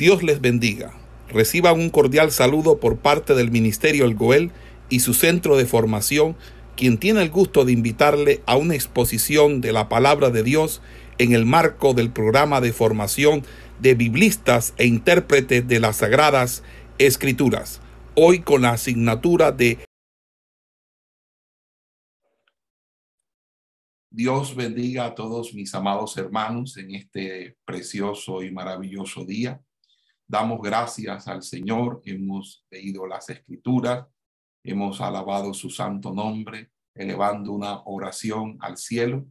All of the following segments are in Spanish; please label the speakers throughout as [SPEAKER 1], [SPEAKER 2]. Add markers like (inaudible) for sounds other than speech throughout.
[SPEAKER 1] Dios les bendiga. Reciban un cordial saludo por parte del Ministerio El Goel y su centro de formación, quien tiene el gusto de invitarle a una exposición de la palabra de Dios en el marco del programa de formación de biblistas e intérpretes de las Sagradas Escrituras, hoy con la asignatura de Dios bendiga a todos mis amados hermanos en este precioso y maravilloso día. Damos gracias al Señor, hemos leído las escrituras, hemos alabado su santo nombre, elevando una oración al cielo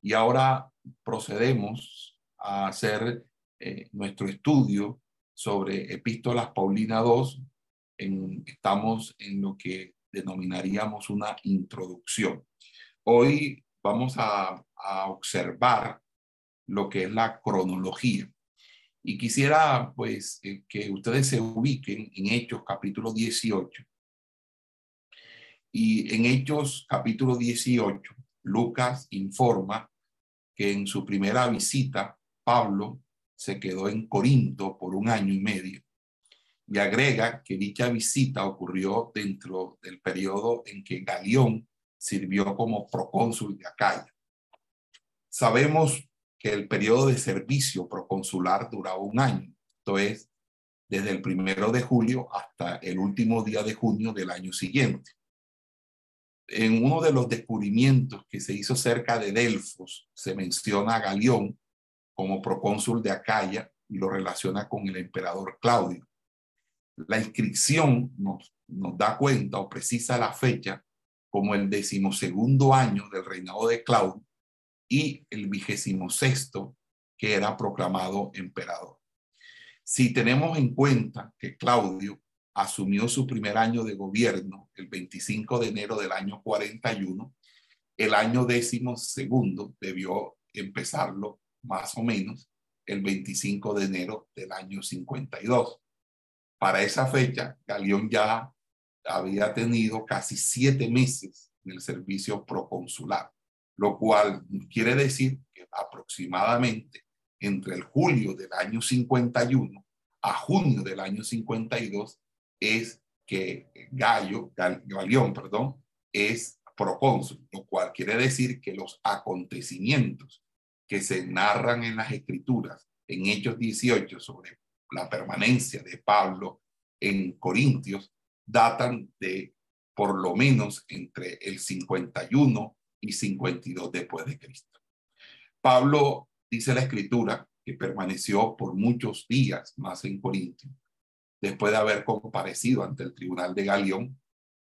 [SPEAKER 1] y ahora procedemos a hacer eh, nuestro estudio sobre Epístolas Paulina 2. En, estamos en lo que denominaríamos una introducción. Hoy vamos a observar lo que es la cronología. Y quisiera pues eh, que ustedes se ubiquen en Hechos capítulo 18. Y en Hechos capítulo 18, Lucas informa que en su primera visita, Pablo se quedó en Corinto por un año y medio. Y agrega que dicha visita ocurrió dentro del periodo en que Galión sirvió como procónsul de Acaya. Sabemos que el periodo de servicio proconsular duraba un año, esto es, desde el primero de julio hasta el último día de junio del año siguiente. En uno de los descubrimientos que se hizo cerca de Delfos, se menciona a Galión como procónsul de Acaya y lo relaciona con el emperador Claudio. La inscripción nos, nos da cuenta o precisa la fecha como el decimosegundo año del reinado de Claudio y el vigésimo sexto que era proclamado emperador. Si tenemos en cuenta que Claudio asumió su primer año de gobierno el 25 de enero del año 41, el año décimo segundo debió empezarlo más o menos el 25 de enero del año 52. Para esa fecha, Galeón ya había tenido casi siete meses en el servicio proconsular lo cual quiere decir que aproximadamente entre el julio del año 51 a junio del año 52 es que Gallo, Galión, perdón, es procónsul, lo cual quiere decir que los acontecimientos que se narran en las escrituras en Hechos 18 sobre la permanencia de Pablo en Corintios datan de por lo menos entre el 51 y 52 después de Cristo. Pablo dice la escritura que permaneció por muchos días más en Corintio, después de haber comparecido ante el tribunal de Galión,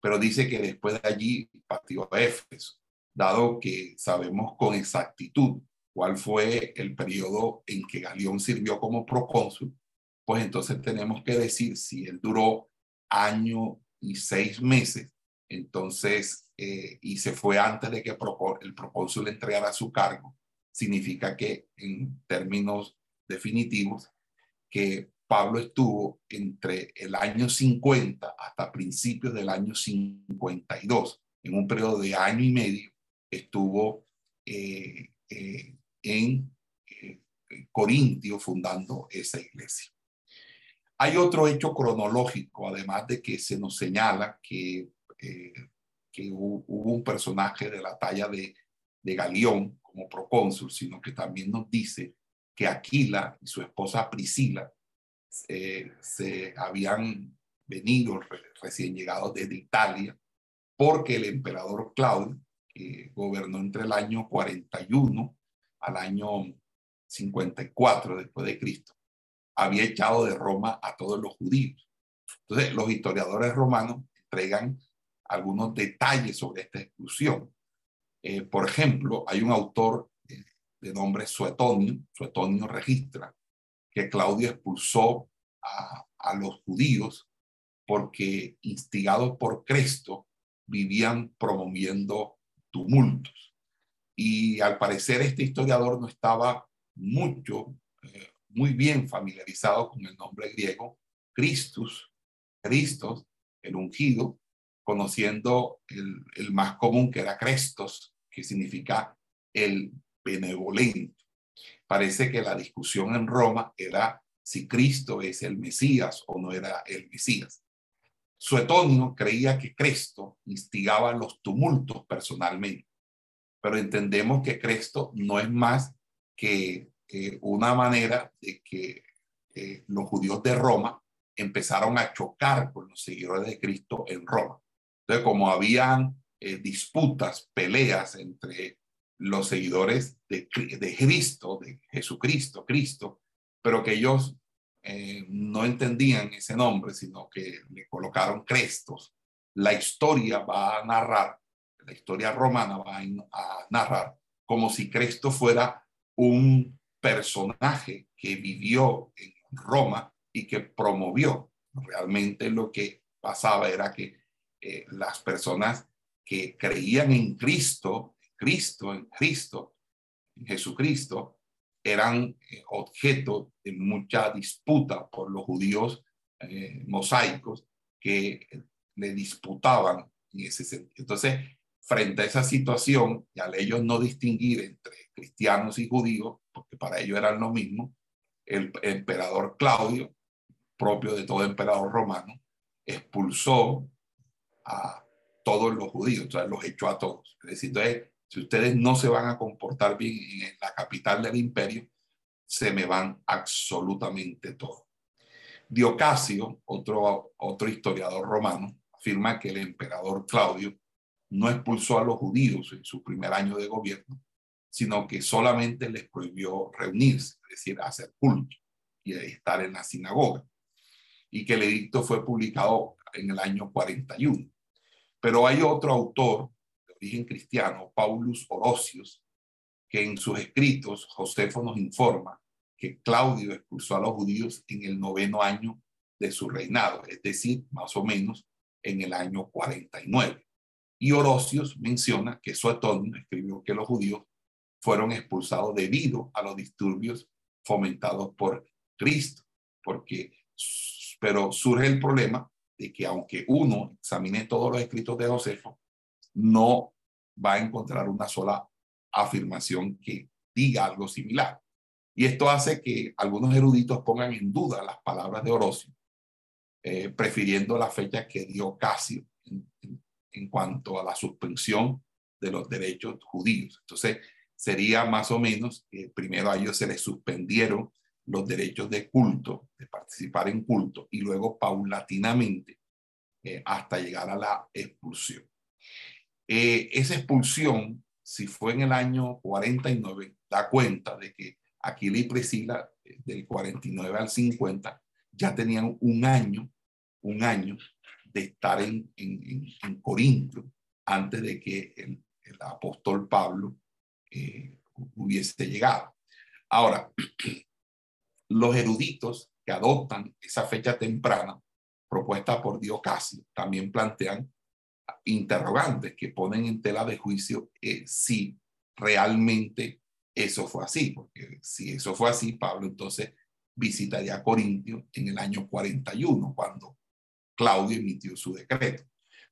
[SPEAKER 1] pero dice que después de allí partió a Éfeso, dado que sabemos con exactitud cuál fue el periodo en que Galión sirvió como procónsul, pues entonces tenemos que decir si él duró año y seis meses entonces, eh, y se fue antes de que el procónsul entregara su cargo, significa que en términos definitivos, que Pablo estuvo entre el año 50 hasta principios del año 52, en un periodo de año y medio, estuvo eh, eh, en Corintio fundando esa iglesia. Hay otro hecho cronológico, además de que se nos señala que eh, hubo, un personaje de la talla de, de Galión como procónsul, sino que también nos dice que Aquila y su esposa Priscila eh, se habían venido recién llegados desde Italia porque el emperador Claudio, que gobernó entre el año 41 al año 54 después de Cristo, había echado de Roma a todos los judíos. Entonces, los historiadores romanos entregan algunos detalles sobre esta exclusión. Eh, por ejemplo, hay un autor eh, de nombre Suetonio, Suetonio registra que Claudio expulsó a, los judíos porque instigados por Cristo vivían promoviendo tumultos. Y al parecer este historiador no estaba mucho, eh, muy bien familiarizado con el nombre griego Christus, Cristos, el ungido, conociendo el, más común que era Crestos, que significa el benevolente. Parece que la discusión en Roma era si Cristo es el Mesías o no era el Mesías. Suetonio creía que Cristo instigaba los tumultos personalmente, pero entendemos que Cristo no es más que una manera de que eh, los judíos de Roma empezaron a chocar con los seguidores de Cristo en Roma. Entonces, como habían eh, disputas, peleas entre los seguidores de, Cristo, de Jesucristo, Cristo, pero que ellos eh, no entendían ese nombre, sino que le colocaron crestos. La historia va a narrar, la historia romana va a narrar como si Cristo fuera un personaje que vivió en Roma y que promovió. Realmente lo que pasaba era que eh, las personas que creían en Cristo, Cristo, en Cristo, en Jesucristo, eran eh, objeto de mucha disputa por los judíos eh, mosaicos que le disputaban en ese sentido. Entonces, frente a esa situación, y al ellos no distinguir entre cristianos y judíos, porque para ellos eran lo mismo, el emperador Claudio, propio de todo emperador romano, expulsó a todos los judíos, sea, los echó a todos. Es decir, entonces, si ustedes no se van a comportar bien en la capital del imperio, se me van absolutamente todos. Diocasio, otro, otro historiador romano, afirma que el emperador Claudio no expulsó a los judíos en su primer año de gobierno, sino que solamente les prohibió reunirse, es decir, hacer culto y estar en la sinagoga, y que el edicto fue publicado en el año 41. Pero hay otro autor de origen cristiano, Paulus Orosius, que en sus escritos, Josefo nos informa que Claudio expulsó a los judíos en el noveno año de su reinado, es decir, más o menos en el año 49. Y Orosius menciona que Suetonio escribió que los judíos fueron expulsados debido a los disturbios fomentados por Cristo, porque, pero surge el problema de que aunque uno examine todos los escritos de Josefo, no va a encontrar una sola afirmación que diga algo similar. Y esto hace que algunos eruditos pongan en duda las palabras de Orosio, eh, prefiriendo la fecha que dio Casio en, cuanto a la suspensión de los derechos judíos. Entonces, sería más o menos que primero a ellos se les suspendieron los derechos de culto, de participar en culto, y luego paulatinamente eh, hasta llegar a la expulsión. Eh, esa expulsión, si fue en el año 49, da cuenta de que Aquila y Priscila, eh, del 49 al 50, ya tenían un año, un año de estar en, en, en Corinto antes de que el, apóstol Pablo eh, hubiese llegado. Ahora, (clears throat) los eruditos que adoptan esa fecha temprana propuesta por Diocasio también plantean interrogantes que ponen en tela de juicio eh, si realmente eso fue así, porque si eso fue así, Pablo entonces visitaría Corintio en el año 41, cuando Claudio emitió su decreto.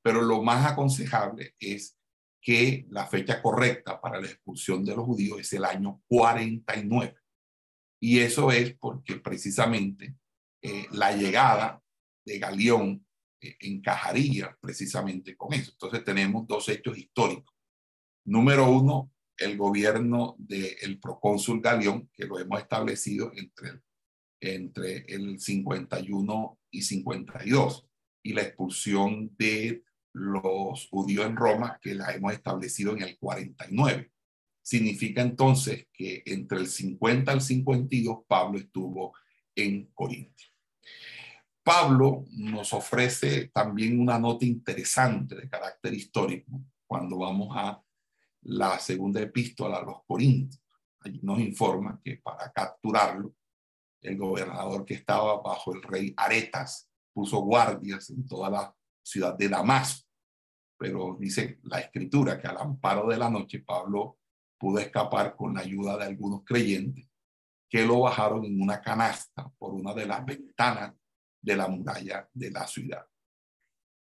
[SPEAKER 1] Pero lo más aconsejable es que la fecha correcta para la expulsión de los judíos es el año 49. Y eso es porque precisamente eh, la llegada de Galeón eh, encajaría precisamente con eso. Entonces tenemos dos hechos históricos. Número uno, el gobierno del procónsul Galeón, que lo hemos establecido entre, entre el 51 y 52, y la expulsión de los judíos en Roma, que la hemos establecido en el 49. Significa entonces que entre el 50 al 52 Pablo estuvo en Corinto. Pablo nos ofrece también una nota interesante de carácter histórico cuando vamos a la segunda epístola a los Corintios. Allí nos informa que para capturarlo, el gobernador que estaba bajo el rey Aretas puso guardias en toda la ciudad de Damasco. Pero dice la escritura que al amparo de la noche Pablo pudo escapar con la ayuda de algunos creyentes que lo bajaron en una canasta por una de las ventanas de la muralla de la ciudad.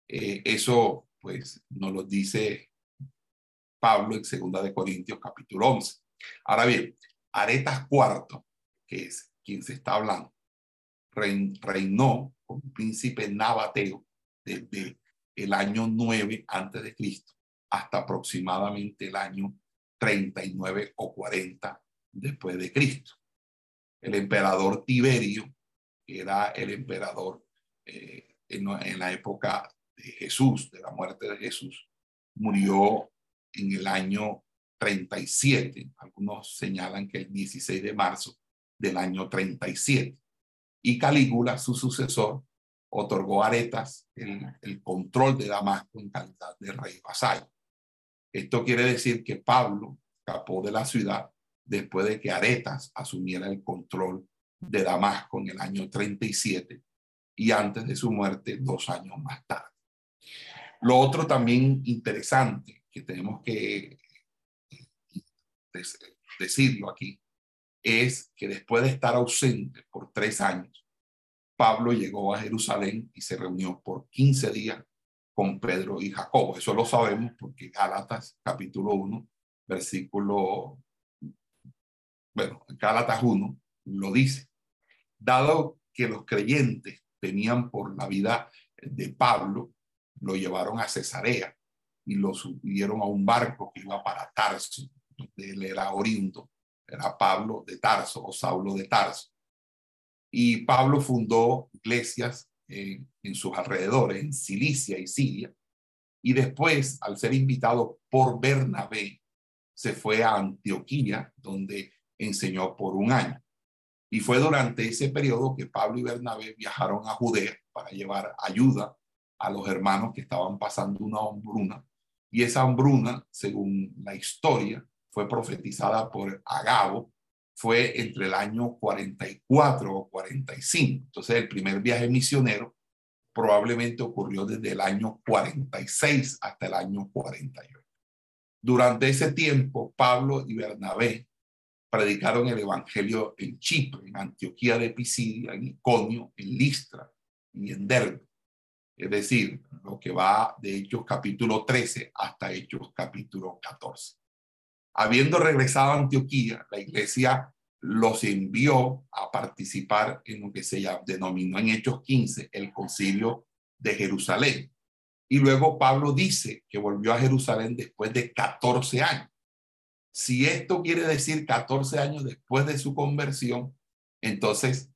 [SPEAKER 1] Eh, eso pues nos lo dice Pablo en segunda de Corintios capítulo 11. Ahora bien, Aretas cuarto, que es quien se está hablando, reinó como príncipe nabateo desde el año 9 antes de Cristo hasta aproximadamente el año 39 o 40 después de Cristo. El emperador Tiberio era el emperador eh, en, en la época de Jesús, de la muerte de Jesús, murió en el año 37. Algunos señalan que el 16 de marzo del año 37. Y Calígula, su sucesor, otorgó a Aretas el, el control de Damasco en calidad de rey vasallo. Esto quiere decir que Pablo escapó de la ciudad después de que Aretas asumiera el control de Damasco en el año 37 y antes de su muerte dos años más tarde. Lo otro también interesante que tenemos que decirlo aquí es que después de estar ausente por tres años, Pablo llegó a Jerusalén y se reunió por 15 días con Pedro y Jacobo. Eso lo sabemos porque Gálatas capítulo 1, versículo, bueno, Gálatas 1 lo dice. Dado que los creyentes tenían por la vida de Pablo, lo llevaron a Cesarea y lo subieron a un barco que iba para Tarso, donde él era oriundo, era Pablo de Tarso o Saulo de Tarso. Y Pablo fundó iglesias en, en sus alrededores, en Cilicia y Siria, y después, al ser invitado por Bernabé, se fue a Antioquía, donde enseñó por un año. Y fue durante ese periodo que Pablo y Bernabé viajaron a Judea para llevar ayuda a los hermanos que estaban pasando una hambruna. Y esa hambruna, según la historia, fue profetizada por Agabo, fue entre el año 44 o 45. Entonces, el primer viaje misionero probablemente ocurrió desde el año 46 hasta el año 48. Durante ese tiempo, Pablo y Bernabé predicaron el evangelio en Chipre, en Antioquía de Pisidia, en Iconio, en Listra y en Derbe es decir, lo que va de Hechos capítulo 13 hasta Hechos capítulo 14. Habiendo regresado a Antioquía, la iglesia los envió a participar en lo que se denominó en Hechos 15 el concilio de Jerusalén. Y luego Pablo dice que volvió a Jerusalén después de 14 años. Si esto quiere decir 14 años después de su conversión, entonces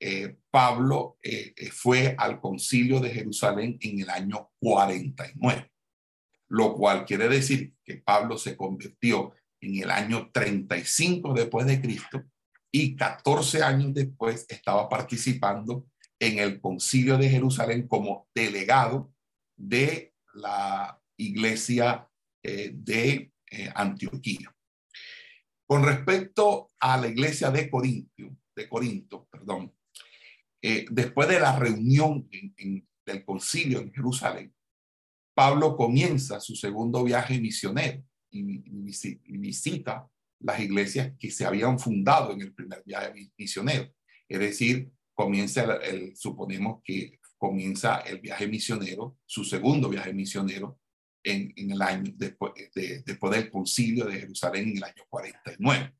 [SPEAKER 1] eh, Pablo eh, eh, fue al concilio de Jerusalén en el año 49, lo cual quiere decir que Pablo se convirtió en el año 35 después de Cristo y 14 años después estaba participando en el concilio de Jerusalén como delegado de la iglesia de Antioquía. Con respecto a la iglesia de Corinto, de Corinto, perdón, eh, después de la reunión del concilio en Jerusalén, Pablo comienza su segundo viaje misionero y, visita las iglesias que se habían fundado en el primer viaje misionero. Es decir, comienza, el, suponemos que comienza el viaje misionero, su segundo viaje misionero, en, el año después, del concilio de Jerusalén en el año 49.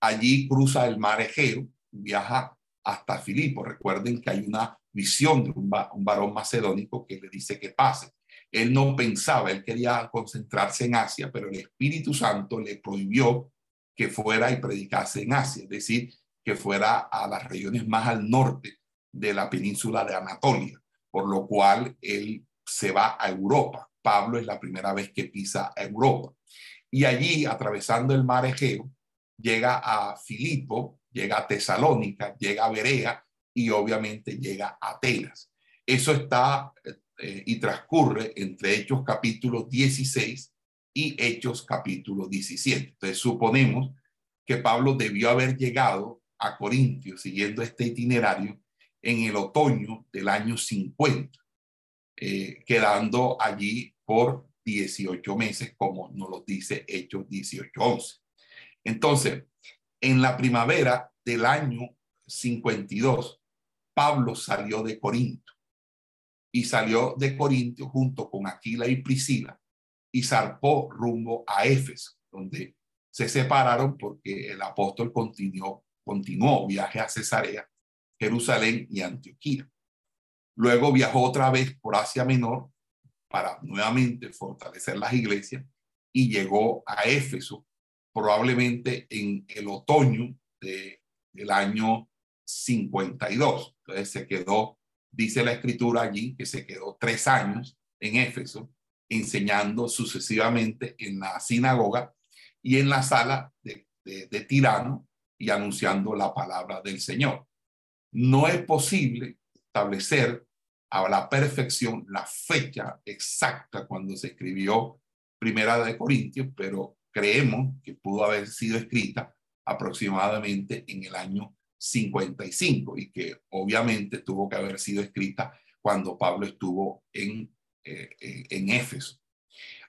[SPEAKER 1] Allí cruza el mar Egeo, viaja hasta Filipo. Recuerden que hay una visión de un, varón macedónico que le dice que pase. Él no pensaba, él quería concentrarse en Asia, pero el Espíritu Santo le prohibió que fuera y predicase en Asia, es decir, que fuera a las regiones más al norte de la península de Anatolia, por lo cual él se va a Europa. Pablo es la primera vez que pisa Europa. Y allí, atravesando el mar Egeo, llega a Filipo, llega a Tesalónica, llega a Berea y obviamente llega a Atenas. Eso está eh, y transcurre entre Hechos capítulo 16 y Hechos capítulo 17. Entonces suponemos que Pablo debió haber llegado a Corintio siguiendo este itinerario en el otoño del año 50, eh, quedando allí por 18 meses, como nos lo dice Hechos 18:11. Entonces, en la primavera del año 52, Pablo salió de Corinto y salió de Corinto junto con Aquila y Priscila y zarpó rumbo a Éfeso, donde se separaron porque el apóstol continuó, continuó viaje a Cesarea Jerusalén y Antioquía. Luego viajó otra vez por Asia Menor para nuevamente fortalecer las iglesias y llegó a Éfeso probablemente en el otoño de, del año 52. Entonces se quedó, dice la escritura allí, que se quedó tres años en Éfeso enseñando sucesivamente en la sinagoga y en la sala de, de Tirano y anunciando la palabra del Señor. No es posible establecer a la perfección la fecha exacta cuando se escribió Primera de Corintios, pero creemos que pudo haber sido escrita aproximadamente en el año 55 y que obviamente tuvo que haber sido escrita cuando Pablo estuvo en, eh, eh, en Éfeso.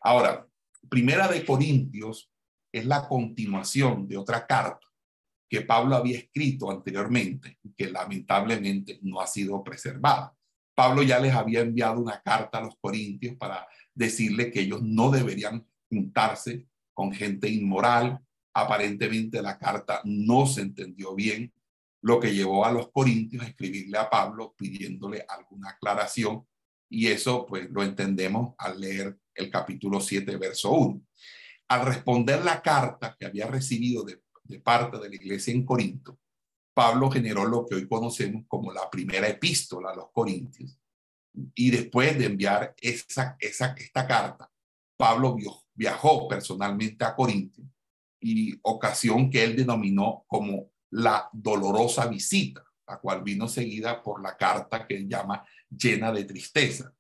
[SPEAKER 1] Ahora, Primera de Corintios es la continuación de otra carta que Pablo había escrito anteriormente, que lamentablemente no ha sido preservada. Pablo ya les había enviado una carta a los corintios para decirle que ellos no deberían juntarse con gente inmoral. Aparentemente la carta no se entendió bien, lo que llevó a los corintios a escribirle a Pablo pidiéndole alguna aclaración. Y eso pues lo entendemos al leer el capítulo 7, verso 1. Al responder la carta que había recibido de parte de la iglesia en Corinto, Pablo generó lo que hoy conocemos como la primera epístola a los Corintios. Y después de enviar esa, esa, esta carta, Pablo viajó personalmente a Corinto y ocasión que él denominó como la dolorosa visita, la cual vino seguida por la carta que él llama llena de tristeza,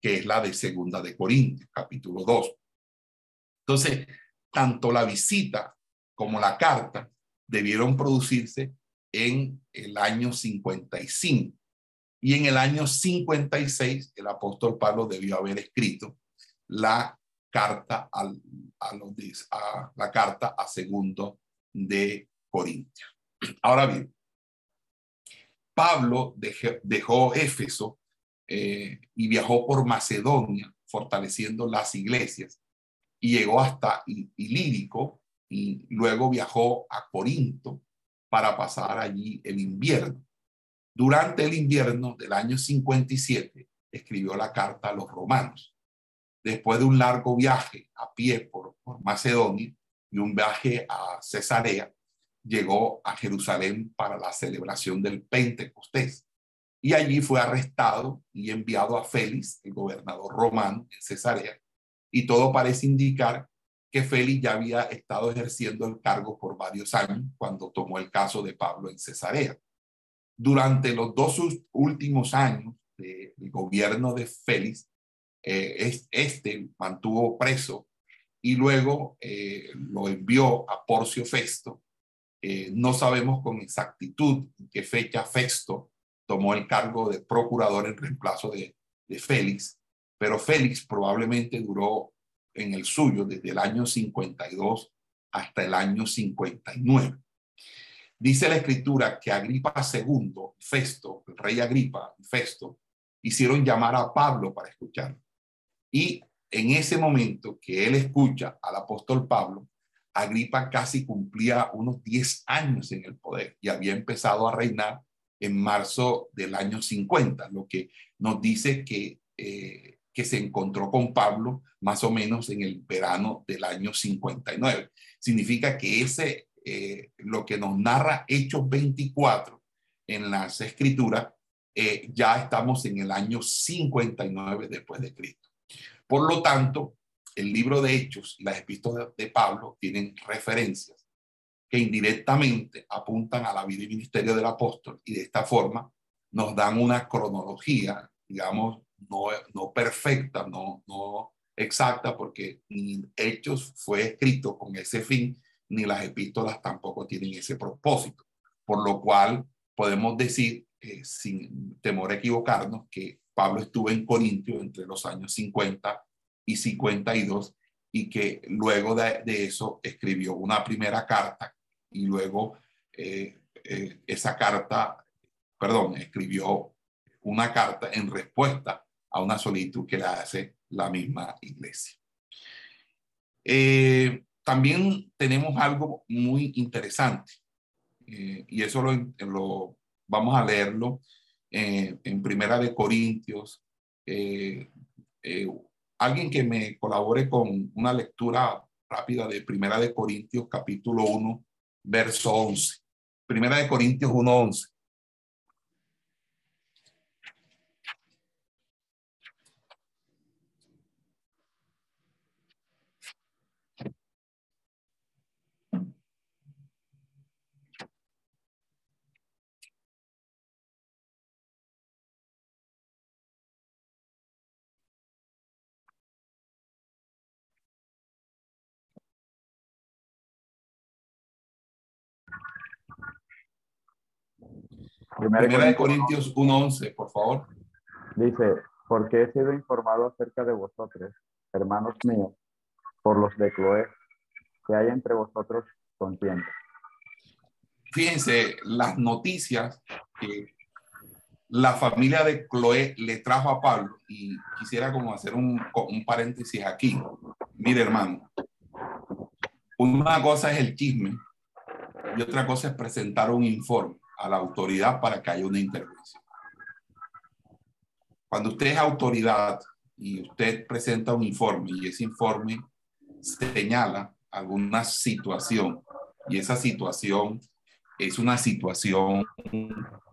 [SPEAKER 1] que es la de segunda de Corintios, capítulo 2. Entonces, tanto la visita como la carta debieron producirse en el año 55. Y en el año 56 el apóstol Pablo debió haber escrito la carta a, a la carta a segundo de Corintios. (clears throat) Ahora bien, Pablo dejó, Éfeso eh, y viajó por Macedonia, fortaleciendo las iglesias, y llegó hasta Ilírico, y luego viajó a Corinto para pasar allí el invierno. Durante el invierno del año 57 escribió la carta a los romanos. Después de un largo viaje a pie por, Macedonia y un viaje a Cesarea, llegó a Jerusalén para la celebración del Pentecostés. Y allí fue arrestado y enviado a Félix, el gobernador romano en Cesarea. Y todo parece indicar que Félix ya había estado ejerciendo el cargo por varios años cuando tomó el caso de Pablo en Cesarea. Durante los dos últimos años del gobierno de Félix, eh, este mantuvo preso y luego eh, lo envió a Porcio Festo. Eh, no sabemos con exactitud en qué fecha Festo tomó el cargo de procurador en reemplazo de, de Félix, pero Félix probablemente duró en el suyo desde el año 52 hasta el año 59. Dice la escritura que Agripa II, Festo, el rey Agripa, Festo, hicieron llamar a Pablo para escucharlo. Y en ese momento que él escucha al apóstol Pablo, Agripa casi cumplía unos 10 años en el poder y había empezado a reinar en marzo del año 50, lo que nos dice que eh, que se encontró con Pablo más o menos en el verano del año 59. Significa que ese, eh, lo que nos narra Hechos 24 en las escrituras, eh, ya estamos en el año 59 después de Cristo. Por lo tanto, el libro de Hechos y las epístolas de Pablo tienen referencias que indirectamente apuntan a la vida y ministerio del apóstol y de esta forma nos dan una cronología, digamos, no, perfecta, no, no exacta, porque ni Hechos fue escrito con ese fin, ni las epístolas tampoco tienen ese propósito. Por lo cual podemos decir, sin temor a equivocarnos, que Pablo estuvo en Corintio entre los años 50 y 52 y que luego de, eso escribió una primera carta y luego eh, eh, esa carta, perdón, escribió una carta en respuesta a una solicitud que la hace la misma iglesia. Eh, también tenemos algo muy interesante y eso lo, vamos a leerlo en Primera de Corintios. Alguien que me colabore con una lectura rápida de Primera de Corintios, capítulo 1, verso 11. Primera de Corintios 1, 11. Primera, de Corintios 1.11, por favor.
[SPEAKER 2] Dice, porque he sido informado acerca de vosotros, hermanos míos, por los de Cloé, que hay entre vosotros contienda.
[SPEAKER 1] Fíjense las noticias que la familia de Cloé le trajo a Pablo y quisiera como hacer un, un paréntesis aquí. Mire, hermano, una cosa es el chisme y otra cosa es presentar un informe a la autoridad para que haya una intervención. Cuando usted es autoridad y usted presenta un informe y ese informe señala alguna situación y esa situación es una situación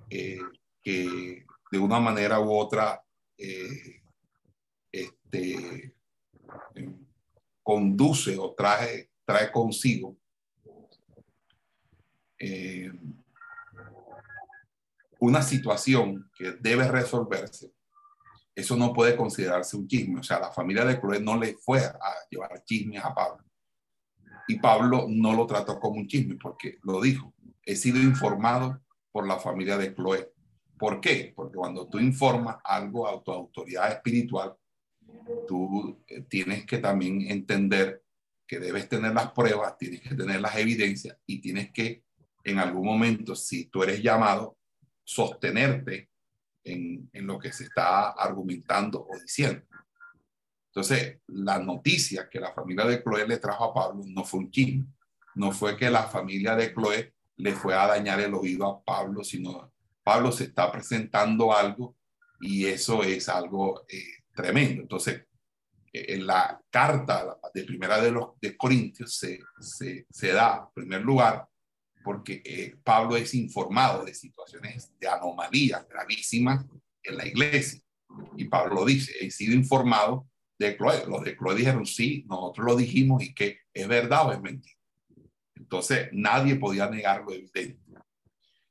[SPEAKER 1] eh, que de una manera u otra eh, este, conduce o trae, trae consigo eh, una situación que debe resolverse, eso no puede considerarse un chisme. O sea, la familia de Chloe no le fue a llevar chismes a Pablo. Y Pablo no lo trató como un chisme porque lo dijo. He sido informado por la familia de Chloe. ¿Por qué? Porque cuando tú informas algo a tu autoridad espiritual, tú eh, tienes que también entender que debes tener las pruebas, tienes que tener las evidencias y tienes que en algún momento, si tú eres llamado, sostenerte en, en lo que se está argumentando o diciendo. Entonces, la noticia que la familia de Chloe le trajo a Pablo no fue un chisme, no fue que la familia de Chloe le fue a dañar el oído a Pablo, sino Pablo se está presentando algo y eso es algo eh, tremendo. Entonces, eh, en la carta de primera de los de Corintios se, se, se da, en primer lugar, porque eh, Pablo es informado de situaciones de anomalías gravísimas en la iglesia. Y Pablo lo dice, he sido informado de Chloe. Los de Chloe dijeron, sí, nosotros lo dijimos y que es verdad o es mentira. Entonces, nadie podía negar lo evidente.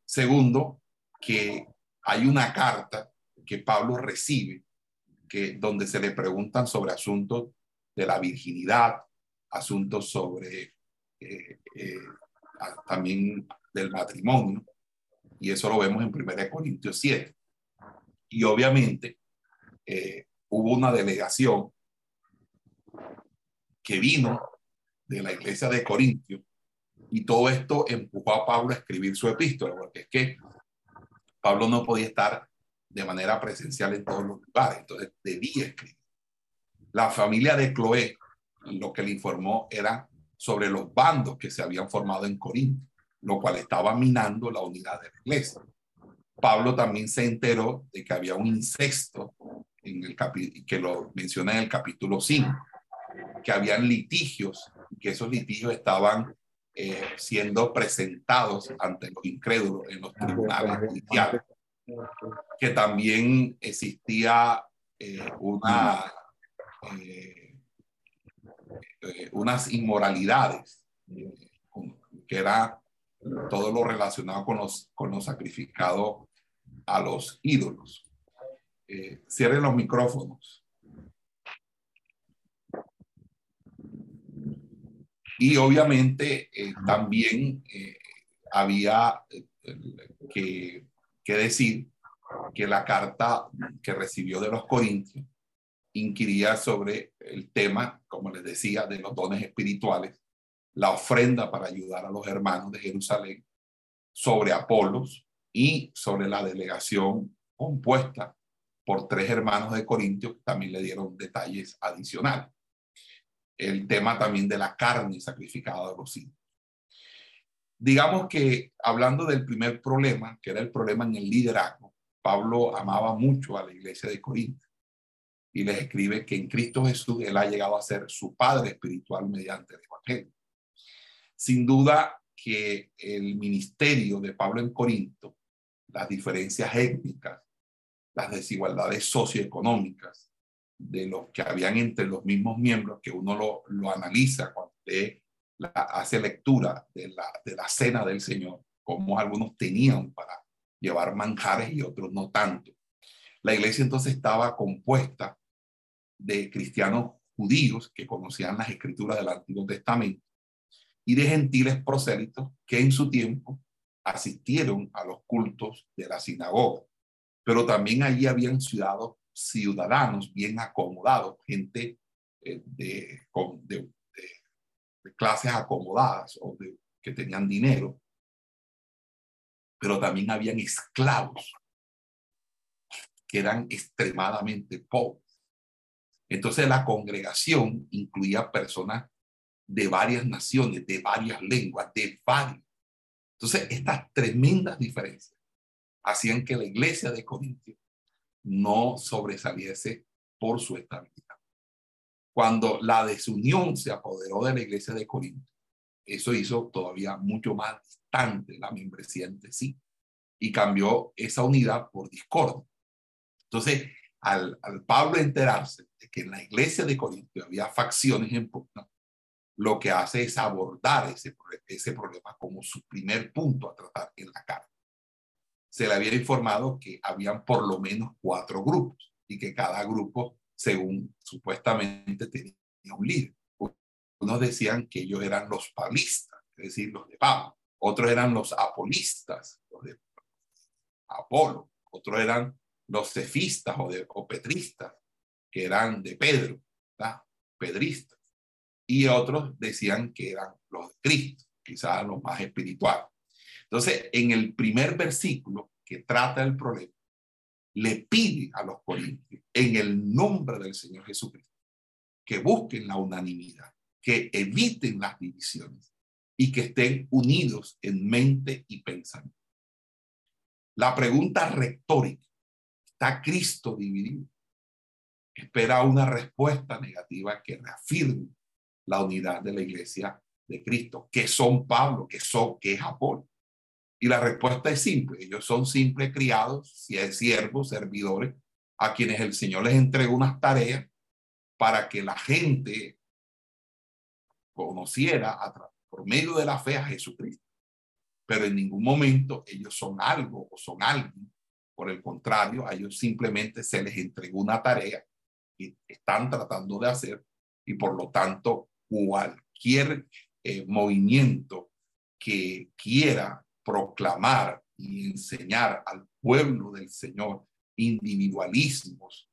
[SPEAKER 1] Segundo, que hay una carta que Pablo recibe que, donde se le preguntan sobre asuntos de la virginidad, asuntos sobre eh, eh, también del matrimonio, y eso lo vemos en 1 Corintios 7. Y obviamente eh, hubo una delegación que vino de la iglesia de Corintios y todo esto empujó a Pablo a escribir su epístola, porque es que Pablo no podía estar de manera presencial en todos los lugares, entonces debía escribir. La familia de Cloé, lo que le informó era sobre los bandos que se habían formado en Corinto, lo cual estaba minando la unidad de la iglesia. Pablo también se enteró de que había un incesto en el que lo menciona en el capítulo 5, que habían litigios, que esos litigios estaban eh, siendo presentados ante los incrédulos en los tribunales judiciales, que también existía eh, una eh, eh, unas inmoralidades, que era todo lo relacionado con los, con los sacrificados a los ídolos. Eh, cierren los micrófonos. Y obviamente eh, también había que, que decir que la carta que recibió de los Corintios inquiría sobre el tema, como les decía, de los dones espirituales, la ofrenda para ayudar a los hermanos de Jerusalén, sobre Apolos y sobre la delegación compuesta por tres hermanos de Corintios, también le dieron detalles adicionales. El tema también de la carne sacrificada a los hijos. Digamos que hablando del primer problema, que era el problema en el liderazgo, Pablo amaba mucho a la iglesia de Corinto y les escribe que en Cristo Jesús él ha llegado a ser su padre espiritual mediante el Evangelio. Sin duda que el ministerio de Pablo en Corinto, las diferencias étnicas, las desigualdades socioeconómicas de los que habían entre los mismos miembros, que uno lo, lo analiza cuando hace lectura de la, de la cena del Señor, como algunos tenían para llevar manjares y otros no tanto. La iglesia entonces estaba compuesta de cristianos judíos que conocían las escrituras del Antiguo Testamento y de gentiles prosélitos que en su tiempo asistieron a los cultos de la sinagoga. Pero también allí habían ciudadanos, ciudadanos bien acomodados, gente eh, de, clases acomodadas o que tenían dinero. Pero también habían esclavos que eran extremadamente pobres. Entonces la congregación incluía personas de varias naciones, de varias lenguas, de varios. Entonces, estas tremendas diferencias hacían que la iglesia de Corintio no sobresaliese por su estabilidad. Cuando la desunión se apoderó de la iglesia de Corinto, eso hizo todavía mucho más distante la membresía entre sí y cambió esa unidad por discordia. Entonces, al, Pablo enterarse de que en la iglesia de Corinto había facciones en pugna, lo que hace es abordar ese, ese problema como su primer punto a tratar en la carta. Se le había informado que habían por lo menos cuatro grupos y que cada grupo, según supuestamente, tenía un líder. Unos decían que ellos eran los pablistas, es decir, los de Pablo. Otros eran los apolistas, los de Apolo. Otros eran los cefistas o, de, o petristas, que eran de Pedro, ¿verdad? pedristas y otros decían que eran los de Cristo, quizás los más espirituales. Entonces, en el primer versículo que trata el problema, le pide a los corintios, en el nombre del Señor Jesucristo, que busquen la unanimidad, que eviten las divisiones y que estén unidos en mente y pensamiento. La pregunta retórica, ¿está Cristo dividido? Espera una respuesta negativa que reafirme la unidad de la iglesia de Cristo, que son Pablo, que son, que es Apolo. Y la respuesta es simple, ellos son simples criados, siervos, servidores, a quienes el Señor les entregó unas tareas para que la gente conociera por medio de la fe a Jesucristo. Pero en ningún momento ellos son algo o son alguien. Por el contrario, a ellos simplemente se les entregó una tarea y están tratando de hacer y por lo tanto cualquier eh, movimiento que quiera proclamar y enseñar al pueblo del Señor individualismos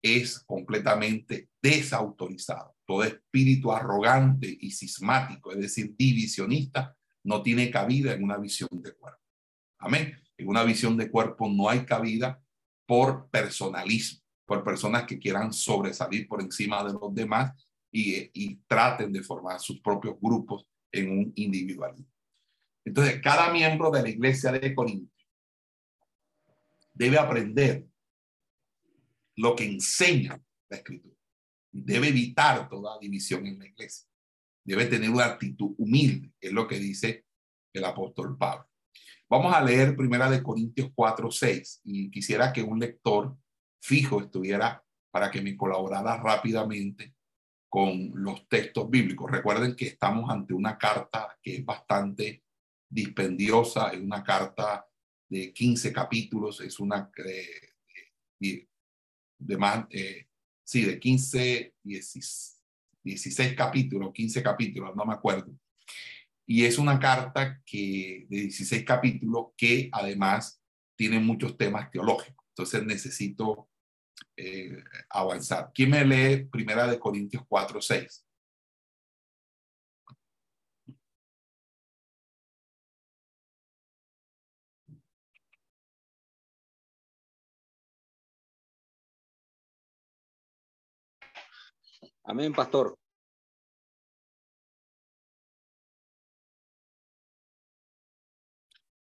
[SPEAKER 1] es completamente desautorizado. Todo espíritu arrogante y cismático, es decir, divisionista, no tiene cabida en una visión de cuerpo. Amén. En una visión de cuerpo no hay cabida por personalismo, por personas que quieran sobresalir por encima de los demás y, traten de formar sus propios grupos en un individualismo. Entonces, cada miembro de la iglesia de Corinto debe aprender lo que enseña la escritura. Debe evitar toda división en la iglesia. Debe tener una actitud humilde, es lo que dice el apóstol Pablo. Vamos a leer primera de Corintios 4, 6 y quisiera que un lector fijo estuviera para que me colaborara rápidamente con los textos bíblicos. Recuerden que estamos ante una carta que es bastante dispendiosa, es una carta de 15 capítulos, es una de, de, más, eh, sí, de 15, 16, 16 capítulos, 15 capítulos, no me acuerdo. Y es una carta que de 16 capítulos que además tiene muchos temas teológicos. Entonces necesito eh, avanzar. ¿Quién me lee Primera de Corintios 4, 6?
[SPEAKER 3] Amén, pastor.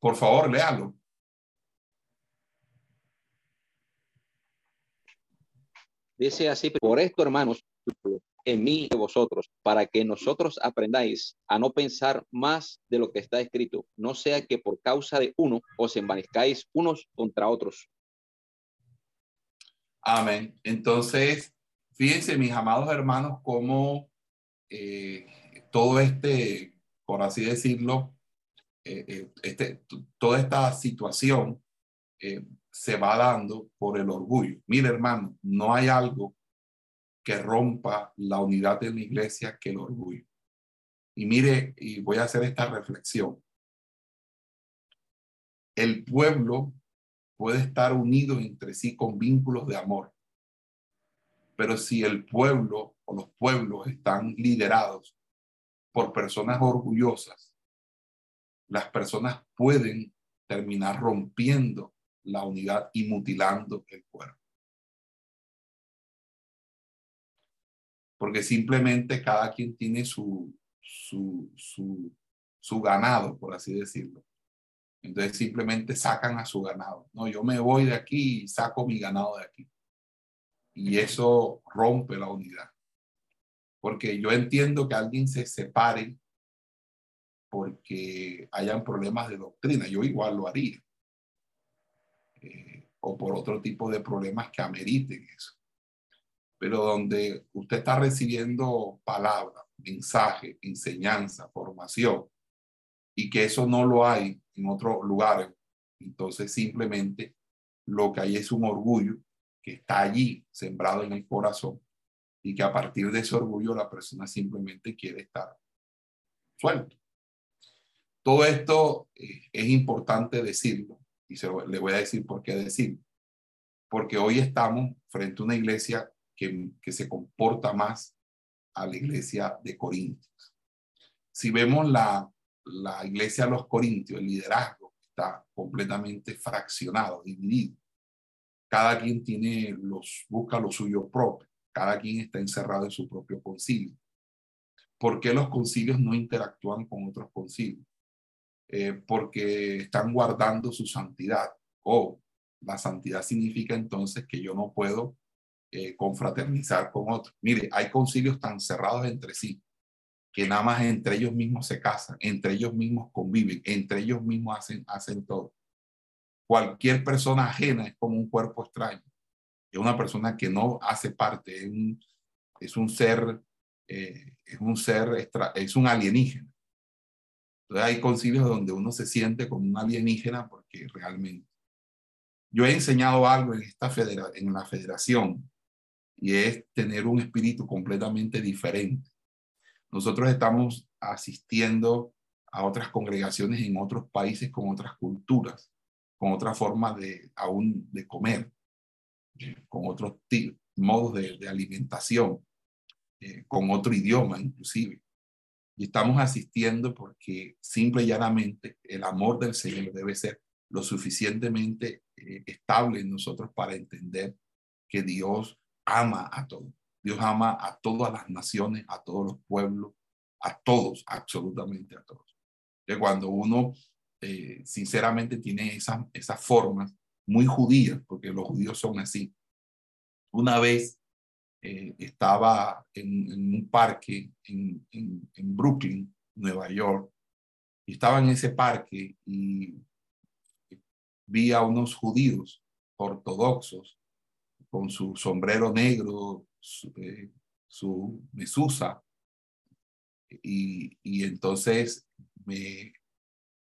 [SPEAKER 1] Por favor, léalo.
[SPEAKER 3] Dice así, por esto, hermanos, en mí y vosotros, para que nosotros aprendáis a no pensar más de lo que está escrito, no sea que por causa de uno os envanezcáis unos contra otros.
[SPEAKER 1] Amén. Entonces, fíjense, mis amados hermanos, cómo eh, todo este, por así decirlo, eh, eh, este, toda esta situación se va dando por el orgullo. Mire, hermano, no hay algo que rompa la unidad de la iglesia que el orgullo. Y mire, y voy a hacer esta reflexión. El pueblo puede estar unido entre sí con vínculos de amor, pero si el pueblo o los pueblos están liderados por personas orgullosas, las personas pueden terminar rompiendo la unidad y mutilando el cuerpo. porque simplemente cada quien tiene su, su, su, ganado, por así decirlo. Entonces simplemente sacan a su ganado. No, yo me voy de aquí y saco mi ganado de aquí. Y eso rompe la unidad. Porque yo entiendo que alguien se separe porque hayan problemas de doctrina. Yo igual lo haría. Eh, o por otro tipo de problemas que ameriten eso pero donde usted está recibiendo palabra, mensaje, enseñanza, formación, y que eso no lo hay en otros lugares, entonces simplemente lo que hay es un orgullo que está allí sembrado en el corazón y que a partir de ese orgullo la persona simplemente quiere estar suelto. Todo esto eh, es importante decirlo y se le voy a decir por qué decirlo. Porque hoy estamos frente a una iglesia que, se comporta más a la iglesia de Corintios. Si vemos la, la iglesia de los Corintios, el liderazgo está completamente fraccionado, dividido. Cada quien tiene los, busca lo suyo propio. Cada quien está encerrado en su propio concilio. ¿Por qué los concilios no interactúan con otros concilios? Eh, porque están guardando su santidad. O la santidad significa entonces que yo no puedo eh, confraternizar con otros. Mire, hay concilios tan cerrados entre sí que nada más entre ellos mismos se casan, entre ellos mismos conviven, entre ellos mismos hacen, hacen todo. Cualquier persona ajena es como un cuerpo extraño. Es una persona que no hace parte, es un, es un ser, eh, es un ser, extra, es un alienígena. Entonces hay concilios donde uno se siente como un alienígena porque realmente. Yo he enseñado algo en, esta la federación y es tener un espíritu completamente diferente. Nosotros estamos asistiendo a otras congregaciones en otros países con otras culturas, con otra forma de aún de comer, con otros modos de, alimentación, eh, con otro idioma inclusive. Y estamos asistiendo porque simple y llanamente el amor del Señor debe ser lo suficientemente eh, estable en nosotros para entender que Dios ama a todos. Dios ama a todas las naciones, a todos los pueblos, a todos, absolutamente a todos. Que cuando uno eh, sinceramente tiene esas, esas formas muy judías, porque los judíos son así. Una vez eh, estaba en, un parque en, en, Brooklyn, Nueva York, estaba en ese parque y vi a unos judíos ortodoxos con su sombrero negro, su, eh, mesusa. Y, y entonces me,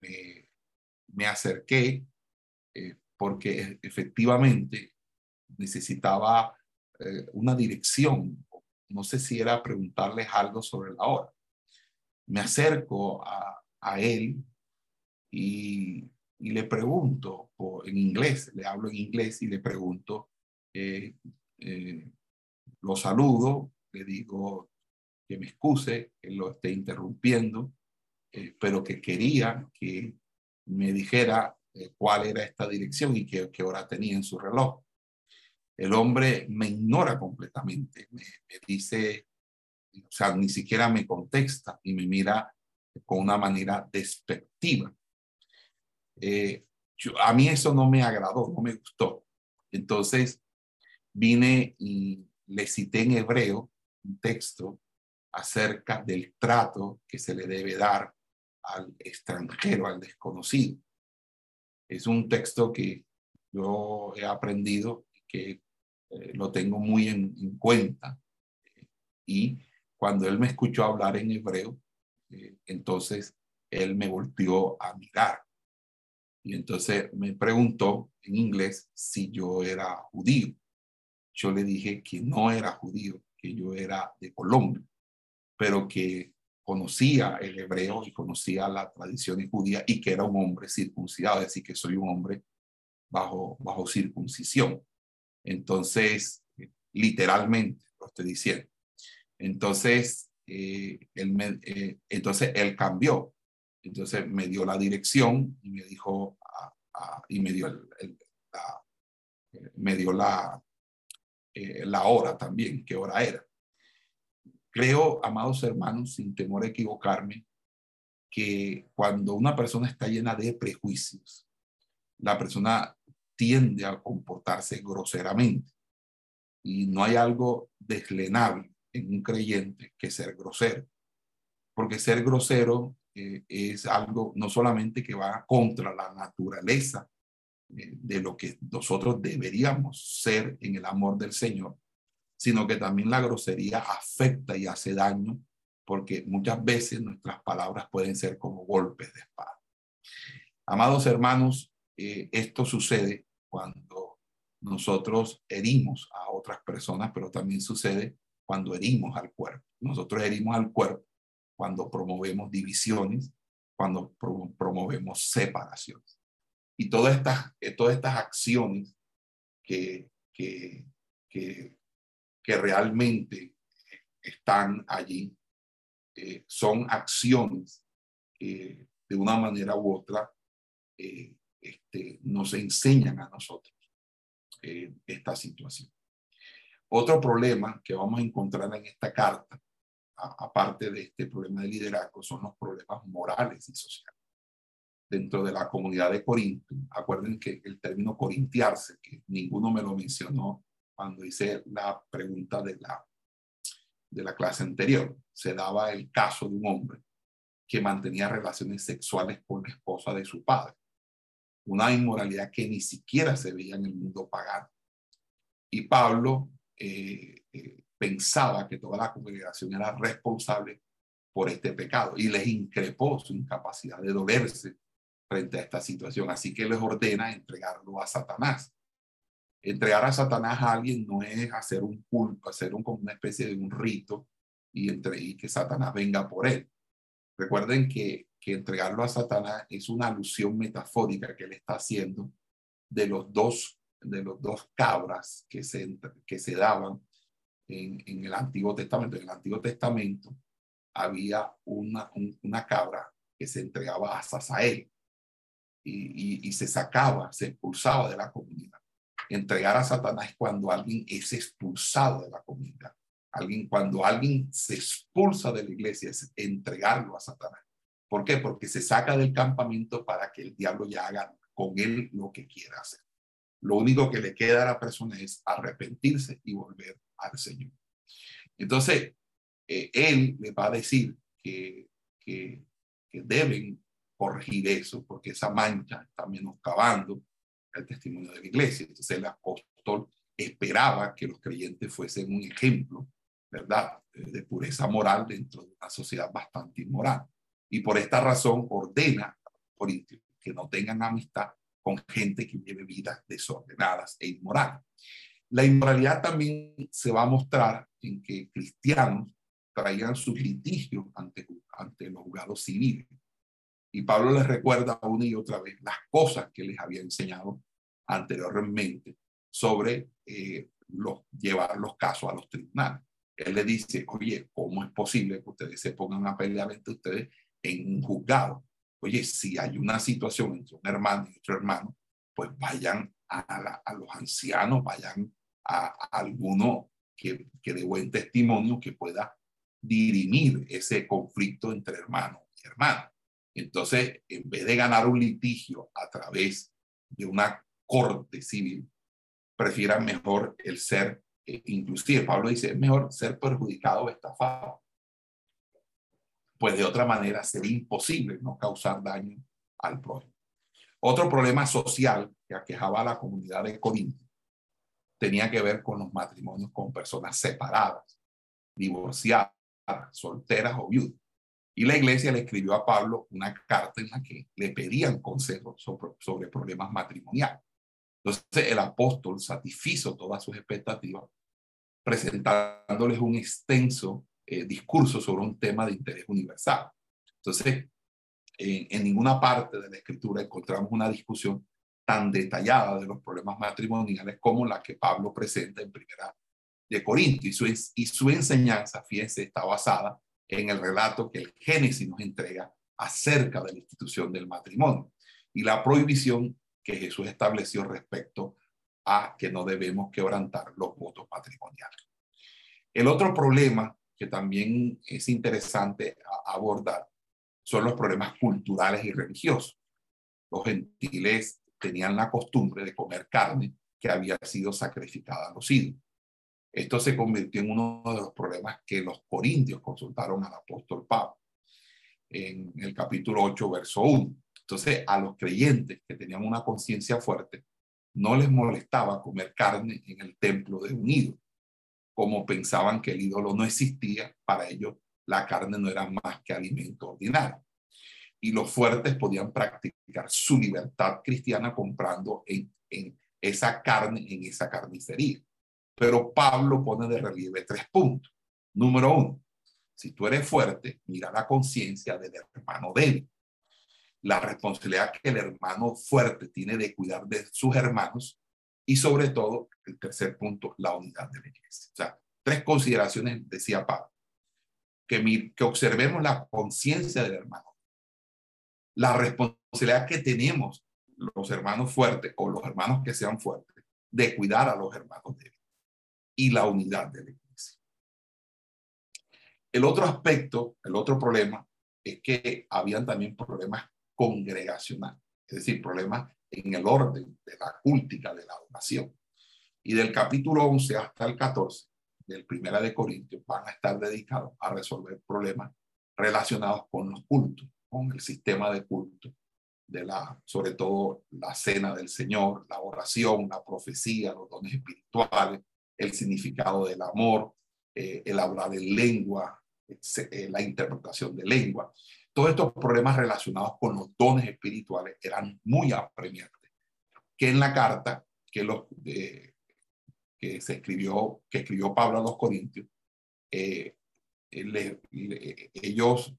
[SPEAKER 1] me, acerqué eh, porque efectivamente necesitaba eh, una dirección. No sé si era preguntarles algo sobre la hora. Me acerco a, a él y, y, le pregunto en inglés, le hablo en inglés y le pregunto eh, eh, lo saludo, le digo que me excuse, que lo esté interrumpiendo, pero que quería que me dijera cuál era esta dirección y qué, qué, hora tenía en su reloj. El hombre me ignora completamente, me, me dice, o sea, ni siquiera me contesta y me mira con una manera despectiva. eh, a mí eso no me agradó, no me gustó. Entonces vine y le cité en hebreo un texto acerca del trato que se le debe dar al extranjero, al desconocido. Es un texto que yo he aprendido, que eh, lo tengo muy en, cuenta. y cuando él me escuchó hablar en hebreo, eh, entonces él me volteó a mirar. Y entonces me preguntó en inglés si yo era judío. Yo le dije que no era judío, que yo era de Colombia, pero que conocía el hebreo y conocía la tradición judía y que era un hombre circuncidado, es decir, que soy un hombre bajo, bajo circuncisión. Entonces, literalmente lo estoy diciendo. Entonces, eh, él me, eh, entonces él cambió. Entonces me dio la dirección y me dijo, y me dio, la, me dio la, eh, la hora también, qué hora era. Creo, amados hermanos, sin temor a equivocarme, que cuando una persona está llena de prejuicios, la persona tiende a comportarse groseramente. Y no hay algo deslenable en un creyente que ser grosero. Porque ser grosero eh, es algo no solamente que va contra la naturaleza eh, de lo que nosotros deberíamos ser en el amor del Señor, sino que también la grosería afecta y hace daño porque muchas veces nuestras palabras pueden ser como golpes de espada. Amados hermanos, eh, esto sucede cuando nosotros herimos a otras personas, pero también sucede cuando herimos al cuerpo. Nosotros herimos al cuerpo cuando promovemos divisiones, cuando promovemos separaciones. Y todas estas, eh, todas estas acciones que, que, que, que realmente están allí eh, son acciones que de una manera u otra eh, este, nos enseñan a nosotros esta situación. Otro problema que vamos a encontrar en esta carta, aparte de este problema de liderazgo, son los problemas morales y sociales. Dentro de la comunidad de Corinto, acuerden que el término corintiarse, que ninguno me lo mencionó cuando hice la pregunta de la, de la clase anterior, se daba el caso de un hombre que mantenía relaciones sexuales con la esposa de su padre. Una inmoralidad que ni siquiera se veía en el mundo pagano. Y Pablo eh, eh, pensaba que toda la congregación era responsable por este pecado y les increpó su incapacidad de dolerse frente a esta situación. Así que les ordena entregarlo a Satanás. Entregar a Satanás a alguien no es hacer un culto, hacer un, como una especie de un rito y, entre, y que Satanás venga por él. Recuerden que, que entregarlo a Satanás es una alusión metafórica que él está haciendo de los dos de los dos cabras que se, que se daban en, en el Antiguo Testamento. En el Antiguo Testamento había una, una cabra que se entregaba a Sasael y, y, y, se sacaba, se expulsaba de la comunidad. Entregar a Satanás es cuando alguien es expulsado de la comunidad. Alguien, cuando alguien se expulsa de la iglesia, es entregarlo a Satanás. ¿Por qué? Porque se saca del campamento para que el diablo ya haga con él lo que quiera hacer. Lo único que le queda a la persona es arrepentirse y volver al Señor. Entonces, eh, él le va a decir que, que, deben corregir eso, porque esa mancha está menoscabando el testimonio de la iglesia. Entonces, el apóstol esperaba que los creyentes fuesen un ejemplo, ¿verdad?, de pureza moral dentro de una sociedad bastante inmoral. Y por esta razón ordena los que no tengan amistad con gente que vive vidas desordenadas e inmorales. La inmoralidad también se va a mostrar en que cristianos traían sus litigios ante, ante los juzgados civiles. Y Pablo les recuerda una y otra vez las cosas que les había enseñado anteriormente sobre eh, los, llevar los casos a los tribunales. Él le dice, oye, ¿cómo es posible que ustedes se pongan a pelear entre ustedes en un juzgado? Oye, si hay una situación entre un hermano y otro hermano, pues vayan a, los ancianos, vayan a, alguno que, que dé buen testimonio que pueda dirimir ese conflicto entre hermano y hermano. Entonces, en vez de ganar un litigio a través de una corte civil, prefieran mejor el ser, eh, inclusive Pablo dice, es mejor ser perjudicado o estafado. Pues de otra manera sería imposible no causar daño al prójimo. Otro problema social que aquejaba a la comunidad de Corinto tenía que ver con los matrimonios con personas separadas, divorciadas, solteras o viudas. Y la iglesia le escribió a Pablo una carta en la que le pedían consejos sobre, problemas matrimoniales. Entonces el apóstol satisfizo todas sus expectativas presentándoles un extenso eh, discurso sobre un tema de interés universal. Entonces, en, ninguna parte de la escritura encontramos una discusión tan detallada de los problemas matrimoniales como la que Pablo presenta en primera de Corinto y su, y su enseñanza, fíjense, está basada en el relato que el Génesis nos entrega acerca de la institución del matrimonio y la prohibición que Jesús estableció respecto a que no debemos quebrantar los votos matrimoniales. El otro problema que también es interesante abordar son los problemas culturales y religiosos. Los gentiles tenían la costumbre de comer carne que había sido sacrificada a los ídolos. Esto se convirtió en uno de los problemas que los corintios consultaron al apóstol Pablo en el capítulo 8, verso 1. Entonces, a los creyentes que tenían una conciencia fuerte, no les molestaba comer carne en el templo de un ídolo, como pensaban que el ídolo no existía, para ellos la carne no era más que alimento ordinario. Y los fuertes podían practicar su libertad cristiana comprando en, esa carne en esa carnicería. Pero Pablo pone de relieve tres puntos. Número uno, si tú eres fuerte, mira la conciencia del hermano débil. La responsabilidad que el hermano fuerte tiene de cuidar de sus hermanos y sobre todo, el tercer punto, la unidad de la iglesia. O sea, tres consideraciones, decía Pablo. Que, que observemos la conciencia del hermano. La responsabilidad que tenemos los hermanos fuertes o los hermanos que sean fuertes de cuidar a los hermanos débiles y la unidad de la iglesia. El otro aspecto, el otro problema, es que habían también problemas congregacionales, es decir, problemas en el orden de la cúltica de la adoración. Y del capítulo 11 hasta el 14 del Primera de Corintios van a estar dedicados a resolver problemas relacionados con los cultos, con el sistema de culto, de la, sobre todo la cena del Señor, la oración, la profecía, los dones espirituales, el significado del amor, eh, el hablar en lengua, eh, la interpretación de lengua. Todos estos problemas relacionados con los dones espirituales eran muy apremiantes, que en la carta que, los, que se escribió, que escribió Pablo a los Corintios, eh, ellos,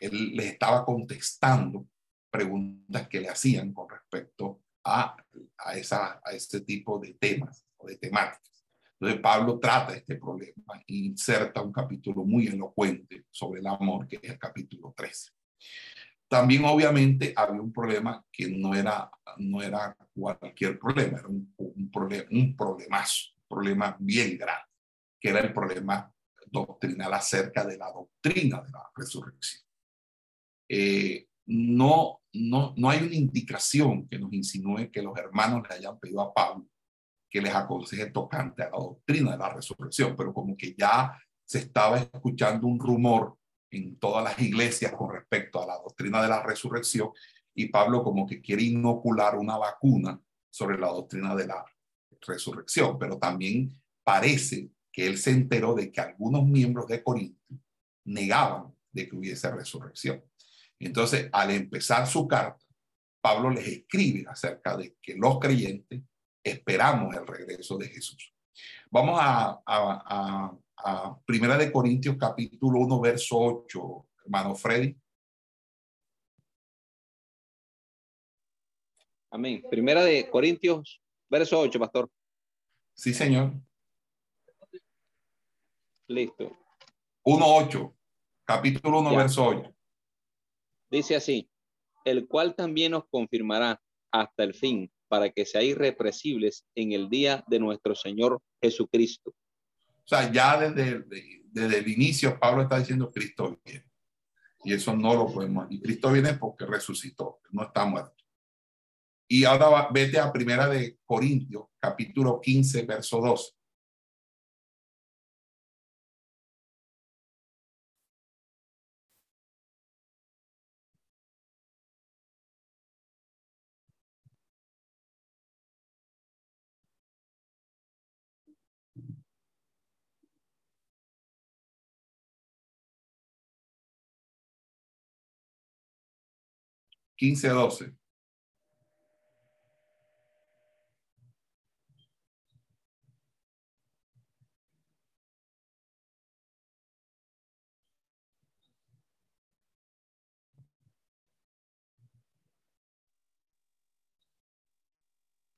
[SPEAKER 1] él les estaba contestando preguntas que le hacían con respecto a, a, esa, a este tipo de temas o de temáticas. Entonces Pablo trata este problema e inserta un capítulo muy elocuente sobre el amor, que es el capítulo 13. También obviamente había un problema que no era, no era cualquier problema, era un, un, problema, un problemazo, un problema bien grande, que era el problema doctrinal acerca de la doctrina de la resurrección. Eh, no, no, no hay una indicación que nos insinúe que los hermanos le hayan pedido a Pablo que les aconseje tocante a la doctrina de la resurrección, pero como que ya se estaba escuchando un rumor en todas las iglesias con respecto a la doctrina de la resurrección y Pablo como que quiere inocular una vacuna sobre la doctrina de la resurrección, pero también parece que él se enteró de que algunos miembros de Corinto negaban de que hubiese resurrección. Entonces, al empezar su carta, Pablo les escribe acerca de que los creyentes esperamos el regreso de Jesús. Vamos a, a, a, Primera de Corintios capítulo 1, verso 8, hermano Freddy.
[SPEAKER 3] Amén. Primera de Corintios, verso 8, pastor.
[SPEAKER 1] Sí, señor.
[SPEAKER 3] Listo.
[SPEAKER 1] 1.8, capítulo 1, verso 8.
[SPEAKER 3] Dice así, el cual también nos confirmará hasta el fin, para que seáis irrepresibles en el día de nuestro Señor Jesucristo.
[SPEAKER 1] O sea, ya desde, desde el inicio Pablo está diciendo Cristo viene. Y eso no lo podemos. Y Cristo viene porque resucitó, no está muerto. Y ahora vete a Primera de Corintios, capítulo 15, verso 12. Quince, doce.